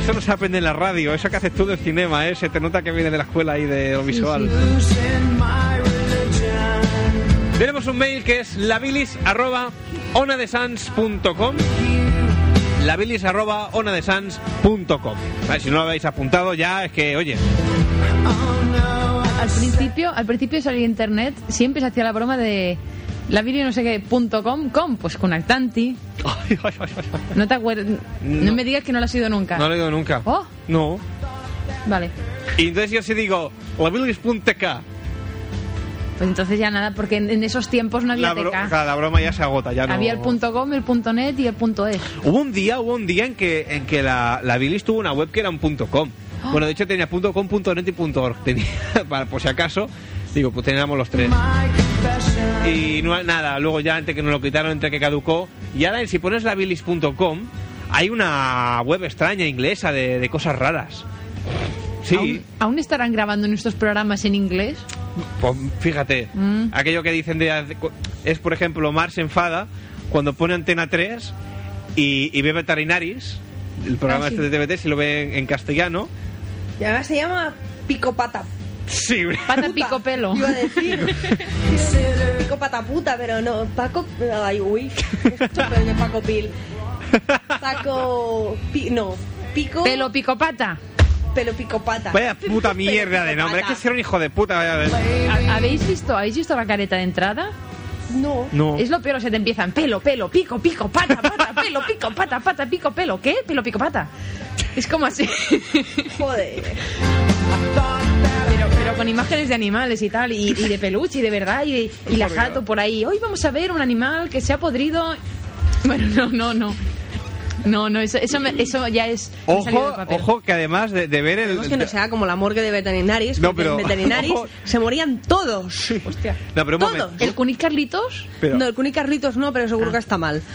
S1: Eso no se aprende en la radio, eso que haces tú del cinema, ¿eh? Se te nota que viene de la escuela ahí de lo visual. Tenemos un mail que es labilis.onadesans.com labilis.onadesans.com Vale, Si no lo habéis apuntado ya, es que, oye,
S4: Al principio, al principio de salir internet, siempre se hacía la broma de la video no sé qué punto com, com, pues con Actanti. No te acuerdas, no.
S1: No.
S4: me digas que no lo has ido nunca.
S1: no lo he oído nunca.
S4: Oh,
S1: No.
S4: vale.
S1: Y entonces yo sí digo, labilis.tk
S4: Pues entonces ya nada, porque en, en esos tiempos no había
S1: la, bro- la broma ya se agota, ya no...
S4: Había el punto com, el punto net y el punto es.
S1: Hubo un día, hubo un día en que, en que la, la Bilis tuvo una web que era un punto .com.
S4: Ah.
S1: Bueno, de hecho tenía punto .com, punto .net y punto .org. Tenía, para, por si acaso, digo, pues teníamos los tres. Y no, nada, luego ya entre que nos lo quitaron, entre que caducó. Y ahora si pones la bilis.com, hay una web extraña inglesa de, de cosas raras. Sí,
S4: ¿Aún, aún estarán grabando nuestros programas en inglés?
S1: Pues fíjate,
S4: Mm.
S1: aquello que dicen de... Es, por ejemplo, Mar se enfada cuando pone Antena 3 y, y ve Veterinaris, el programa
S15: Ah, sí.
S1: este de TVT, si lo ve en, en castellano.
S15: Y ahora se llama Pico Pata.
S1: Sí,
S4: Pata pico pelo.
S15: Iba a decir. Pico Pata puta, pero no. Paco. Ay, uy. Paco Pil. Paco. Pi- no. Pico.
S4: Pelo pico pata.
S15: Pelo picopata.
S1: Vaya puta mierda de nombre. Es que ser un hijo de puta. vaya de-
S4: ¿Ha- ¿Habéis visto, ¿Habéis visto la careta de entrada?
S15: No.
S1: No.
S4: Es lo peor, o sea, te empiezan pelo, pelo, pico, pico, pata, pata, pelo, pico, pata, pata, pico, pelo. ¿Qué? Pelo, pico, pata. Es como así.
S15: Joder.
S4: Pero, pero con imágenes de animales y tal, y, y de peluche y de verdad, y, de- y la jato por ahí. Hoy vamos a ver un animal que se ha podrido. Bueno, no, no, no. No, no, eso, eso, me- eso ya es.
S1: Ojo, ojo, que además de, de ver el.
S15: Esperemos que no sea como la morgue de veterinaris,
S1: No, pero-
S15: en veterinaris
S1: ojo.
S15: se morían todos.
S4: Hostia.
S1: No, pero un
S15: Todos.
S1: momento.
S4: ¿El Cunic Carlitos?
S1: Pero-
S15: No, el Cuni Carlitos no, pero seguro que está mal.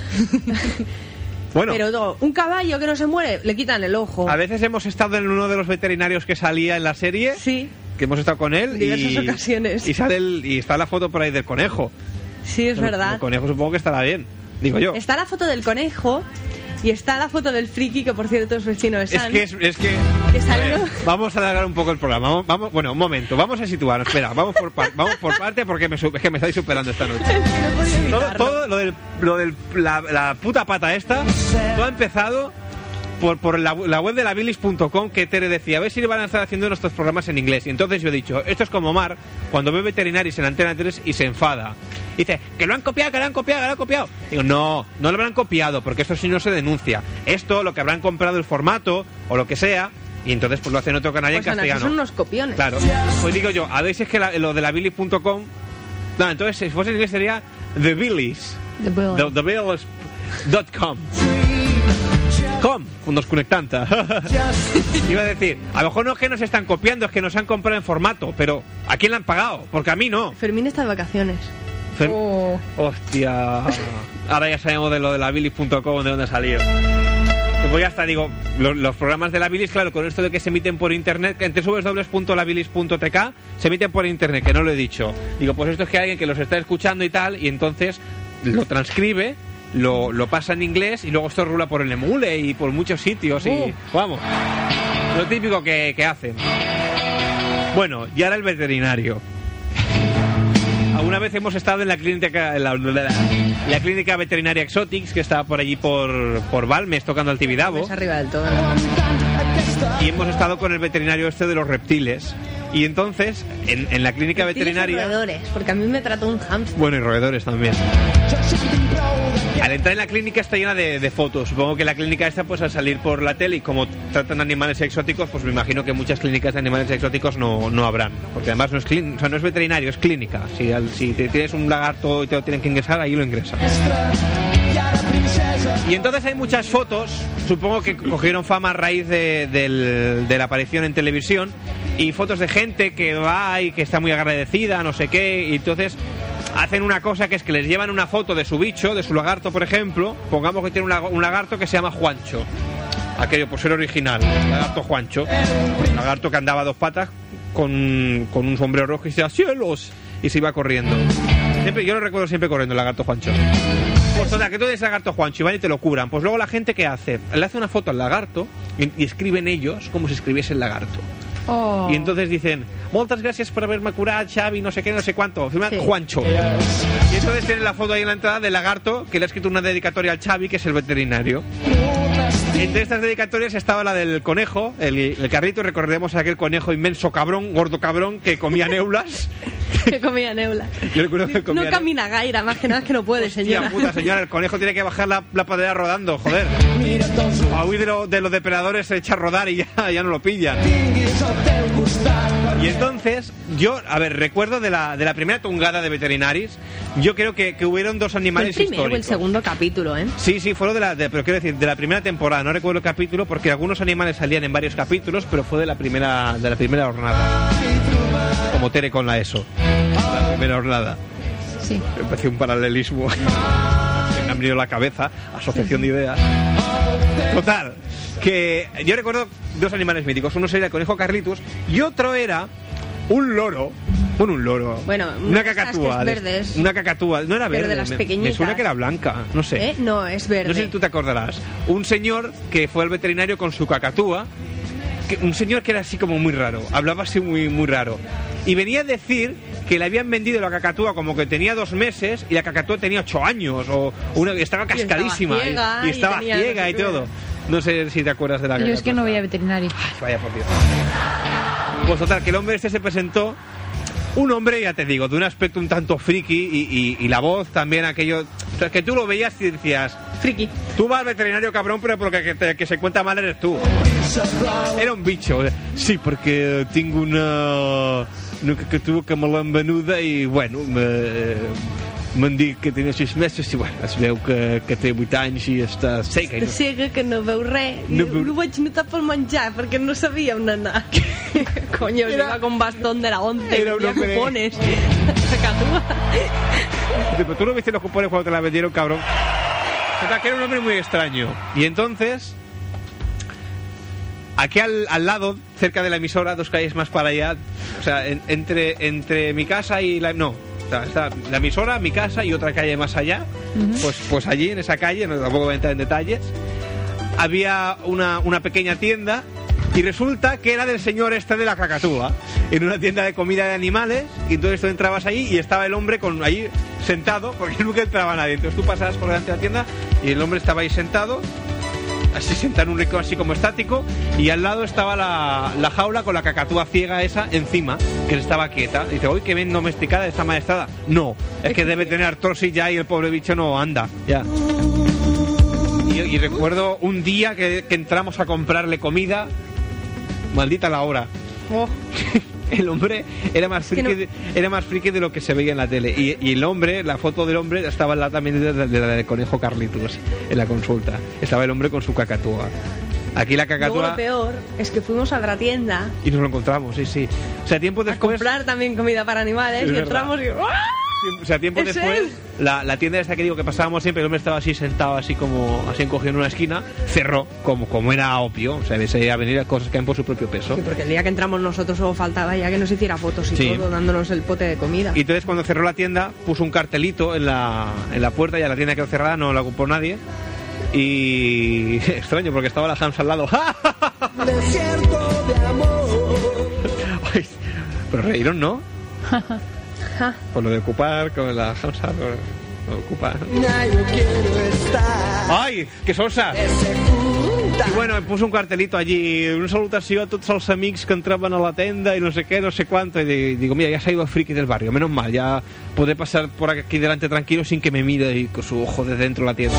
S1: Bueno,
S15: Pero no, un caballo que no se muere, le quitan el ojo.
S1: a veces hemos estado en uno de los veterinarios que salía en la serie.
S15: Sí,
S1: Que hemos estado con él.
S15: En diversas
S1: y,
S15: ocasiones.
S1: Y, sale el- y está la foto por ahí del conejo.
S15: sí, es
S1: El-
S15: verdad.
S1: El conejo supongo que estará bien. Digo yo.
S15: Está la foto del conejo y está la foto del friki, que por cierto es vecino de
S1: Es
S15: San.
S1: que es, es que. A vamos a alargar un poco el programa. Vamos, vamos- bueno, un momento. Vamos a situarnos. Espera, vamos por, par- vamos por parte porque me, es que me estáis superando esta noche. Todo, todo lo del, lo del la, la puta pata esta, todo ha empezado por, por la, la web de la bilis.com que Tere decía, a ver si van a estar haciendo nuestros programas en inglés. Y entonces yo he dicho, esto es como Mar, cuando ve veterinarios en Antena 3 y se enfada. Dice, que lo han copiado, que lo han copiado, que lo han copiado. Digo, no, no lo habrán copiado, porque eso sí no se denuncia. Esto, lo que habrán comprado el formato, o lo que sea, y entonces pues lo hacen en otro canal y
S15: Pues
S1: en castellano.
S15: son unos copiones.
S1: Claro. Pues digo yo, a ver si es que la- lo de la Billy.com. No, entonces si fuese en inglés sería The Billys.
S4: The.
S1: The, com. Com, nos conectanta. Iba a decir, a lo mejor no es que nos están copiando, es que nos han comprado en formato, pero ¿a quién le han pagado? Porque a mí no.
S15: Fermín está de vacaciones.
S4: Oh.
S1: Hostia. Ahora ya sabemos de lo de la bilis.com, de dónde salió. Pues ya está, digo, los, los programas de la bilis, claro, con esto de que se emiten por internet, que en www.labilis.tk se emiten por internet, que no lo he dicho. Digo, pues esto es que hay alguien que los está escuchando y tal, y entonces lo transcribe, lo, lo pasa en inglés y luego esto rula por el emule y por muchos sitios y
S4: Uh.
S1: vamos. Lo típico que, que hacen. Bueno, y ahora el veterinario. Alguna vez hemos estado en la clínica, en la, la- la clínica veterinaria Exotics, que está por allí por, por Balmes, tocando al Tibidabo.
S15: Es arriba del todo.
S1: Y hemos estado con el veterinario este de los reptiles. Y entonces, en, en la clínica veterinaria...
S15: roedores, porque a mí me trató un hamster.
S1: Bueno, y roedores también. Al entrar en la clínica está llena de, de fotos. Supongo que la clínica esta, pues al salir por la tele y como tratan animales exóticos, pues me imagino que muchas clínicas de animales exóticos no, no habrán. Porque además no es, clín- no es veterinario, es clínica. Si, al- si te tienes un lagarto y te lo tienen que ingresar, ahí lo ingresan. Y entonces hay muchas fotos, supongo que cogieron fama a raíz de, del- de la aparición en televisión, y fotos de gente que va y que está muy agradecida, no sé qué, y entonces hacen una cosa que es que les llevan una foto de su bicho, de su lagarto, por ejemplo, pongamos que tiene un lagarto que se llama Juancho, aquello por ser original, lagarto Juancho, lagarto que andaba a dos patas con, con un sombrero rojo y decía cielos, y se iba corriendo. Siempre, yo lo recuerdo siempre corriendo, el lagarto Juancho. Pues total, que tú eres lagarto Juancho y van y te lo curan. Pues luego la gente que hace, le hace una foto al lagarto y, y escriben ellos como si escribiese el lagarto.
S4: Oh.
S1: Y entonces dicen, muchas gracias por haberme curado, Xavi, no sé qué, no sé cuánto. Firma
S15: Sí.
S1: Juancho. Y entonces tienen la foto ahí en la entrada del lagarto que le ha escrito una dedicatoria al Xavi, que es el veterinario. Entre estas dedicatorias estaba la del conejo, el, el carrito, recordemos aquel conejo inmenso cabrón, gordo cabrón, que comía neulas.
S15: que comía neula.
S1: Yo recuerdo que comía
S15: No camina gaira, más que nada es que no puede,
S1: Hostia
S15: señora.
S1: puta, señora, el conejo tiene que bajar la, la padera rodando, joder. A huir de, lo- de los depredadores se echa a rodar y ya, ya no lo pillan. Y entonces, yo, a ver, recuerdo de la, de la primera tungada de veterinaris, yo creo que, que hubieron dos
S15: Fue el
S1: animales
S15: primero o el
S1: históricos.
S15: segundo capítulo, ¿eh?
S1: Sí, sí, fue lo de la, de- pero quiero decir, de la primera temporada, no recuerdo el capítulo, porque algunos animales salían en varios capítulos, pero fue de la primera, de la primera jornada. Como Tere con la ESO. La primera jornada.
S4: Sí.
S1: Me pareció un paralelismo. Me han venido la cabeza, asociación de ideas. Total, que yo recuerdo dos animales míticos. Uno sería el conejo Carlitos y otro era un loro. Bueno, un loro.
S15: Bueno,
S1: una cacatúa.
S15: que es
S1: de-
S15: verdes.
S1: Una cacatúa. No era
S15: Pero
S1: verde.
S15: de las
S1: me- me, suena que era blanca. No sé.
S15: ¿Eh? No, es verde.
S1: No sé si tú te acordarás. Un señor que fue al veterinario con su cacatúa. que- un señor que era así como muy raro. Hablaba así muy, muy raro. Y venía a decir que le habían vendido la cacatúa como que tenía dos meses y la cacatúa tenía ocho años. O una, estaba
S15: estaba
S1: cascadísima.
S15: ciega
S1: y,
S15: y
S1: estaba
S15: tenía
S1: ciega
S15: no sé
S1: y todo. No sé si te acuerdas de la
S4: Yo es que
S1: cacatúa.
S4: no voy a veterinario.
S1: Vaya por Dios. Pues total, que el hombre este se presentó. Un hombre, ya te digo, de un aspecto un tanto friki y, y- y la voz también aquello... O sea, que tú lo veías y decías...
S2: Friki.
S1: Tú vas al veterinario, cabrón, pero porque que, te- que se cuenta mal eres tú. Era un bicho. Sí, porque tengo una... una cacatúa me l'han venuda i, bueno, me, m'han dit que tenia sis mesos i, bueno, es veu que, que té 8 anys i està seca. I
S15: De cega que no veu res.
S1: No
S15: No,
S1: veu-
S15: no vaig notar pel menjar perquè no sabia on anar.
S2: Coño, iba con bastón de la 11
S1: Era
S2: tenía
S1: hombre-
S2: cupones.
S1: Pero tú no viste los cupones cuando te la vendieron, cabrón. Total, que era un hombre muy extraño. Y entonces, aquí al, al lado, cerca de la emisora, dos calles más para allá, o sea, en- entre, entre mi casa y la... No, está la emisora, mi casa y otra calle más allá. Pues, pues allí, en esa calle, no tampoco voy a entrar en detalles, había una, una pequeña tienda y resulta que era del señor este de la cacatúa, en una tienda de comida de animales, y entonces tú entrabas ahí y estaba el hombre con ahí sentado, porque nunca entraba nadie. Entonces tú pasabas por delante de la tienda y el hombre estaba ahí sentado, así sentado en un rincón así como estático, y al lado estaba la, la jaula con la cacatúa ciega esa encima, que estaba quieta. Dice, uy, qué bien domesticada está maestrada. No, es que debe tener artrosis ya y el pobre bicho no anda, ya. Y, y recuerdo un día que, que entramos a comprarle comida, maldita la hora.
S2: Oh.
S1: El hombre era más friki,
S2: no-
S1: de, era más friki de lo que se veía en la tele. Y, y el hombre, la foto del hombre, estaba al lado también de, de- de la del conejo Carlitos en la consulta. Estaba el hombre con su cacatúa. Aquí la
S15: Luego
S1: cacatúa.
S15: lo peor es que fuimos a la tienda
S1: Y nos lo encontramos, sí, sí. O sea, tiempo
S15: a
S1: después.
S15: comprar también comida para animales
S1: Es
S15: y
S1: verdad.
S15: entramos y ¡ah!
S1: O sea, tiempo
S15: ¿Es
S1: después, la, la tienda esta que digo que pasábamos siempre, el hombre estaba así sentado, así como así encogido en una esquina, cerró, como, como era obvio. O sea, ves a venir cosas que caen por su propio peso.
S2: Sí, porque el día que entramos nosotros solo faltaba ya que nos hiciera fotos y
S1: Sí.
S2: todo, dándonos el pote de comida.
S1: Y entonces cuando cerró la tienda puso un cartelito en la, en la puerta y a la tienda quedó cerrada, no la ocupó nadie. Y extraño porque estaba la Hams al lado.
S11: Desierto de amor.
S1: Pero reíron, ¿no? Por lo de ocupar con la de ocupar. ¡Ay! ¡Qué sosa! I bueno, em puso un cartelito allí, una salutació a tots els amics que entraven a la tenda y no sé qué, no sé cuánto. Y di- digo, mira, ya se ha ido el friki del barrio, menos mal, ya podré pasar por aquí delante tranquilo sin que me mire y con su ojo de dentro de la tienda.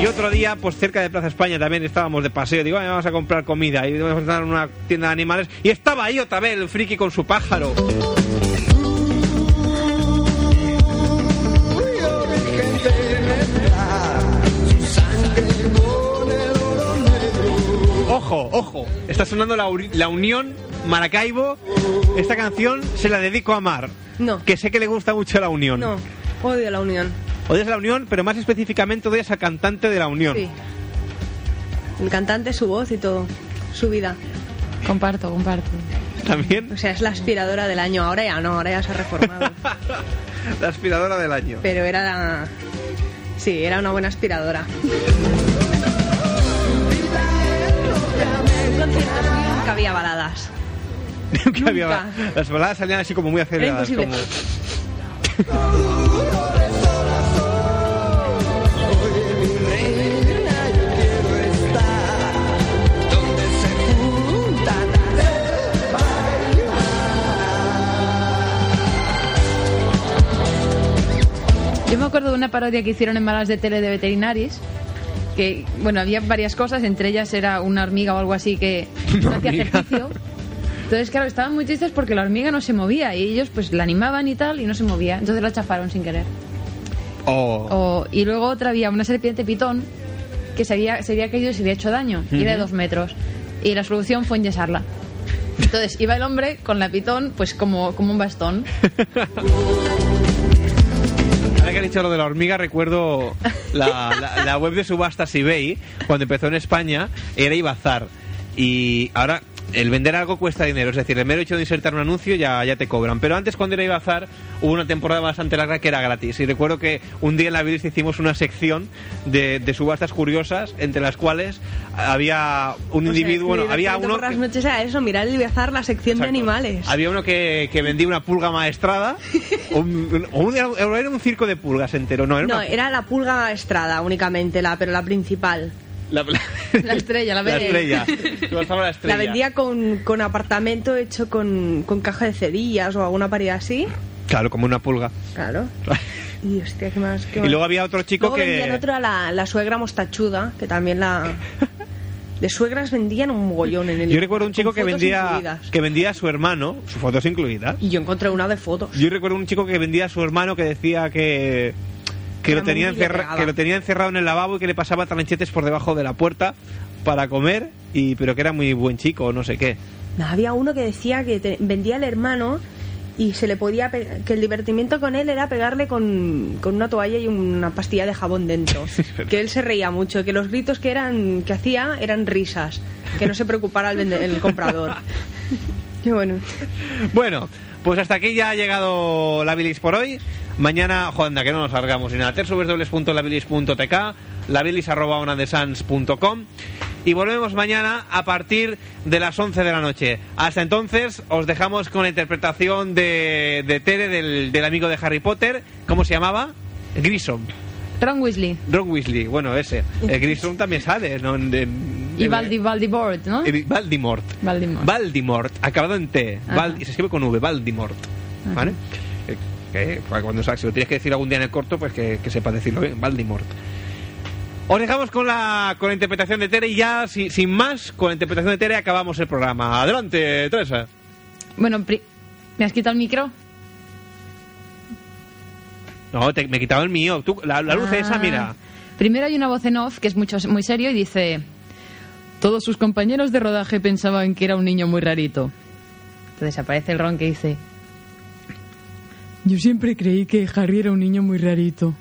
S1: Y otro día, pues cerca de Plaza España también estábamos de paseo. Digo, "Ay, vamos a comprar comida. Y vamos a entrar en una tienda de animales. Y estaba ahí otra vez el friki con su pájaro. Ojo, está sonando la, la Unión Maracaibo. Esta canción se la dedico a Mar.
S2: No.
S1: Que sé que le gusta mucho la Unión.
S2: No, odio la unión.
S1: Odias la Unión, pero más específicamente odias al cantante de la Unión.
S2: Sí. El cantante, su voz y todo. Su vida.
S4: Comparto, comparto.
S1: También
S2: O sea, es la aspiradora del año. Ahora ya no, ahora ya se ha reformado.
S1: la aspiradora del año.
S2: Pero era la... Sí, era una buena aspiradora. Nunca había baladas.
S1: Nunca había-
S2: Nunca.
S1: Las baladas salían así como muy aceleradas.
S2: Era
S1: Como...
S4: Yo me acuerdo de una parodia que hicieron en balas de tele de veterinaris. Que, bueno, había varias cosas, entre ellas era una hormiga o algo así que no hacía ejercicio. Entonces, claro, estaban muy tristes porque la hormiga no se movía y ellos pues la animaban y tal y no se movía. Entonces la chafaron sin querer.
S1: Oh.
S4: O- y luego otra había una serpiente pitón que se había, se había caído y se había hecho daño. Y era de dos metros. Y la solución fue enyesarla. Entonces iba el hombre con la pitón pues como, como un bastón.
S1: Ahora que has dicho lo de la hormiga, recuerdo la, la- la web de subastas eBay, cuando empezó en España, era Ibazar. Y ahora el vender algo cuesta dinero, es decir, el mero hecho de insertar un anuncio ya, ya te cobran. Pero antes, cuando era Ibazar, hubo una temporada bastante larga que era gratis. Y recuerdo que un día en la Bilis hicimos una sección de, de subastas curiosas, entre las cuales había un
S15: O sea,
S1: individuo, bueno, había uno...
S15: por las noches era eso, mirar y viajar la sección de animales.
S1: Había uno que, que vendía una pulga maestrada, o un, o un- era un circo de pulgas entero, no, era
S15: No,
S1: una
S15: era la pulga maestrada únicamente, la, pero la principal.
S1: La,
S4: La estrella, la
S1: la estrella. A la estrella.
S2: La vendía con, con apartamento hecho con, con caja de cerillas o alguna pared así.
S1: Claro, como una pulga.
S2: Claro. Y hostia, ¿qué más? ¿Qué
S1: Y
S2: más?
S1: luego había otro chico
S2: Luego vendían
S1: que...
S2: otra la, la suegra mostachuda, que también la... De suegras vendían un mogollón en el...
S1: Yo recuerdo un chico que vendía
S2: incluidas.
S1: que vendía a su hermano, sus fotos incluidas.
S2: Y yo encontré una de fotos.
S1: Yo recuerdo un chico que vendía a su hermano que decía que que lo, tenía encerra- que lo tenía encerrado en el lavabo y que le pasaba tranchetes por debajo de la puerta para comer y pero que era muy buen chico o no sé qué.
S2: No, había uno que decía que te- vendía al hermano y se le podía que el divertimiento con él era pegarle con, con una toalla y una pastilla de jabón dentro. Que él se reía mucho que los gritos que eran que hacía eran risas que no se preocupara el, el comprador. Qué bueno.
S1: Bueno, pues hasta aquí ya ha llegado la bilis por hoy. Mañana, joder, que no nos largamos ni nada. www.labilis.tk, labilis.onandesans.com y volvemos mañana a partir de las 11 de la noche. Hasta entonces os dejamos con la interpretación de, de Tere del, del amigo de Harry Potter. ¿Cómo se llamaba? Grissom.
S4: Ron Weasley.
S1: Ron Weasley, bueno, ese. El Grissom también sale, ¿no? En-
S4: Y
S1: en-
S4: Valdi, Valdibord, ¿no?
S1: eh, Valdimort.
S4: Valdimort.
S1: Valdimort, acabado en T. Val- y se escribe con V, Valdimort. ¿Vale? Eh, cuando si lo tienes que decir algún día en el corto, pues que, que sepas decirlo bien, Valdimort. Os dejamos con la, con la interpretación de Tere y ya, si- sin más, con la interpretación de Tere acabamos el programa. Adelante, Teresa.
S4: Bueno, pri- ¿me has quitado el micro?
S1: No, te- me he quitado el mío. Tú, la, la luz
S4: Ah.
S1: esa, mira.
S4: Primero hay una voz en off que es mucho, muy serio y dice: Todos sus compañeros de rodaje pensaban que era un niño muy rarito. Entonces aparece el Ron que dice: Yo siempre creí que Harry era un niño muy rarito.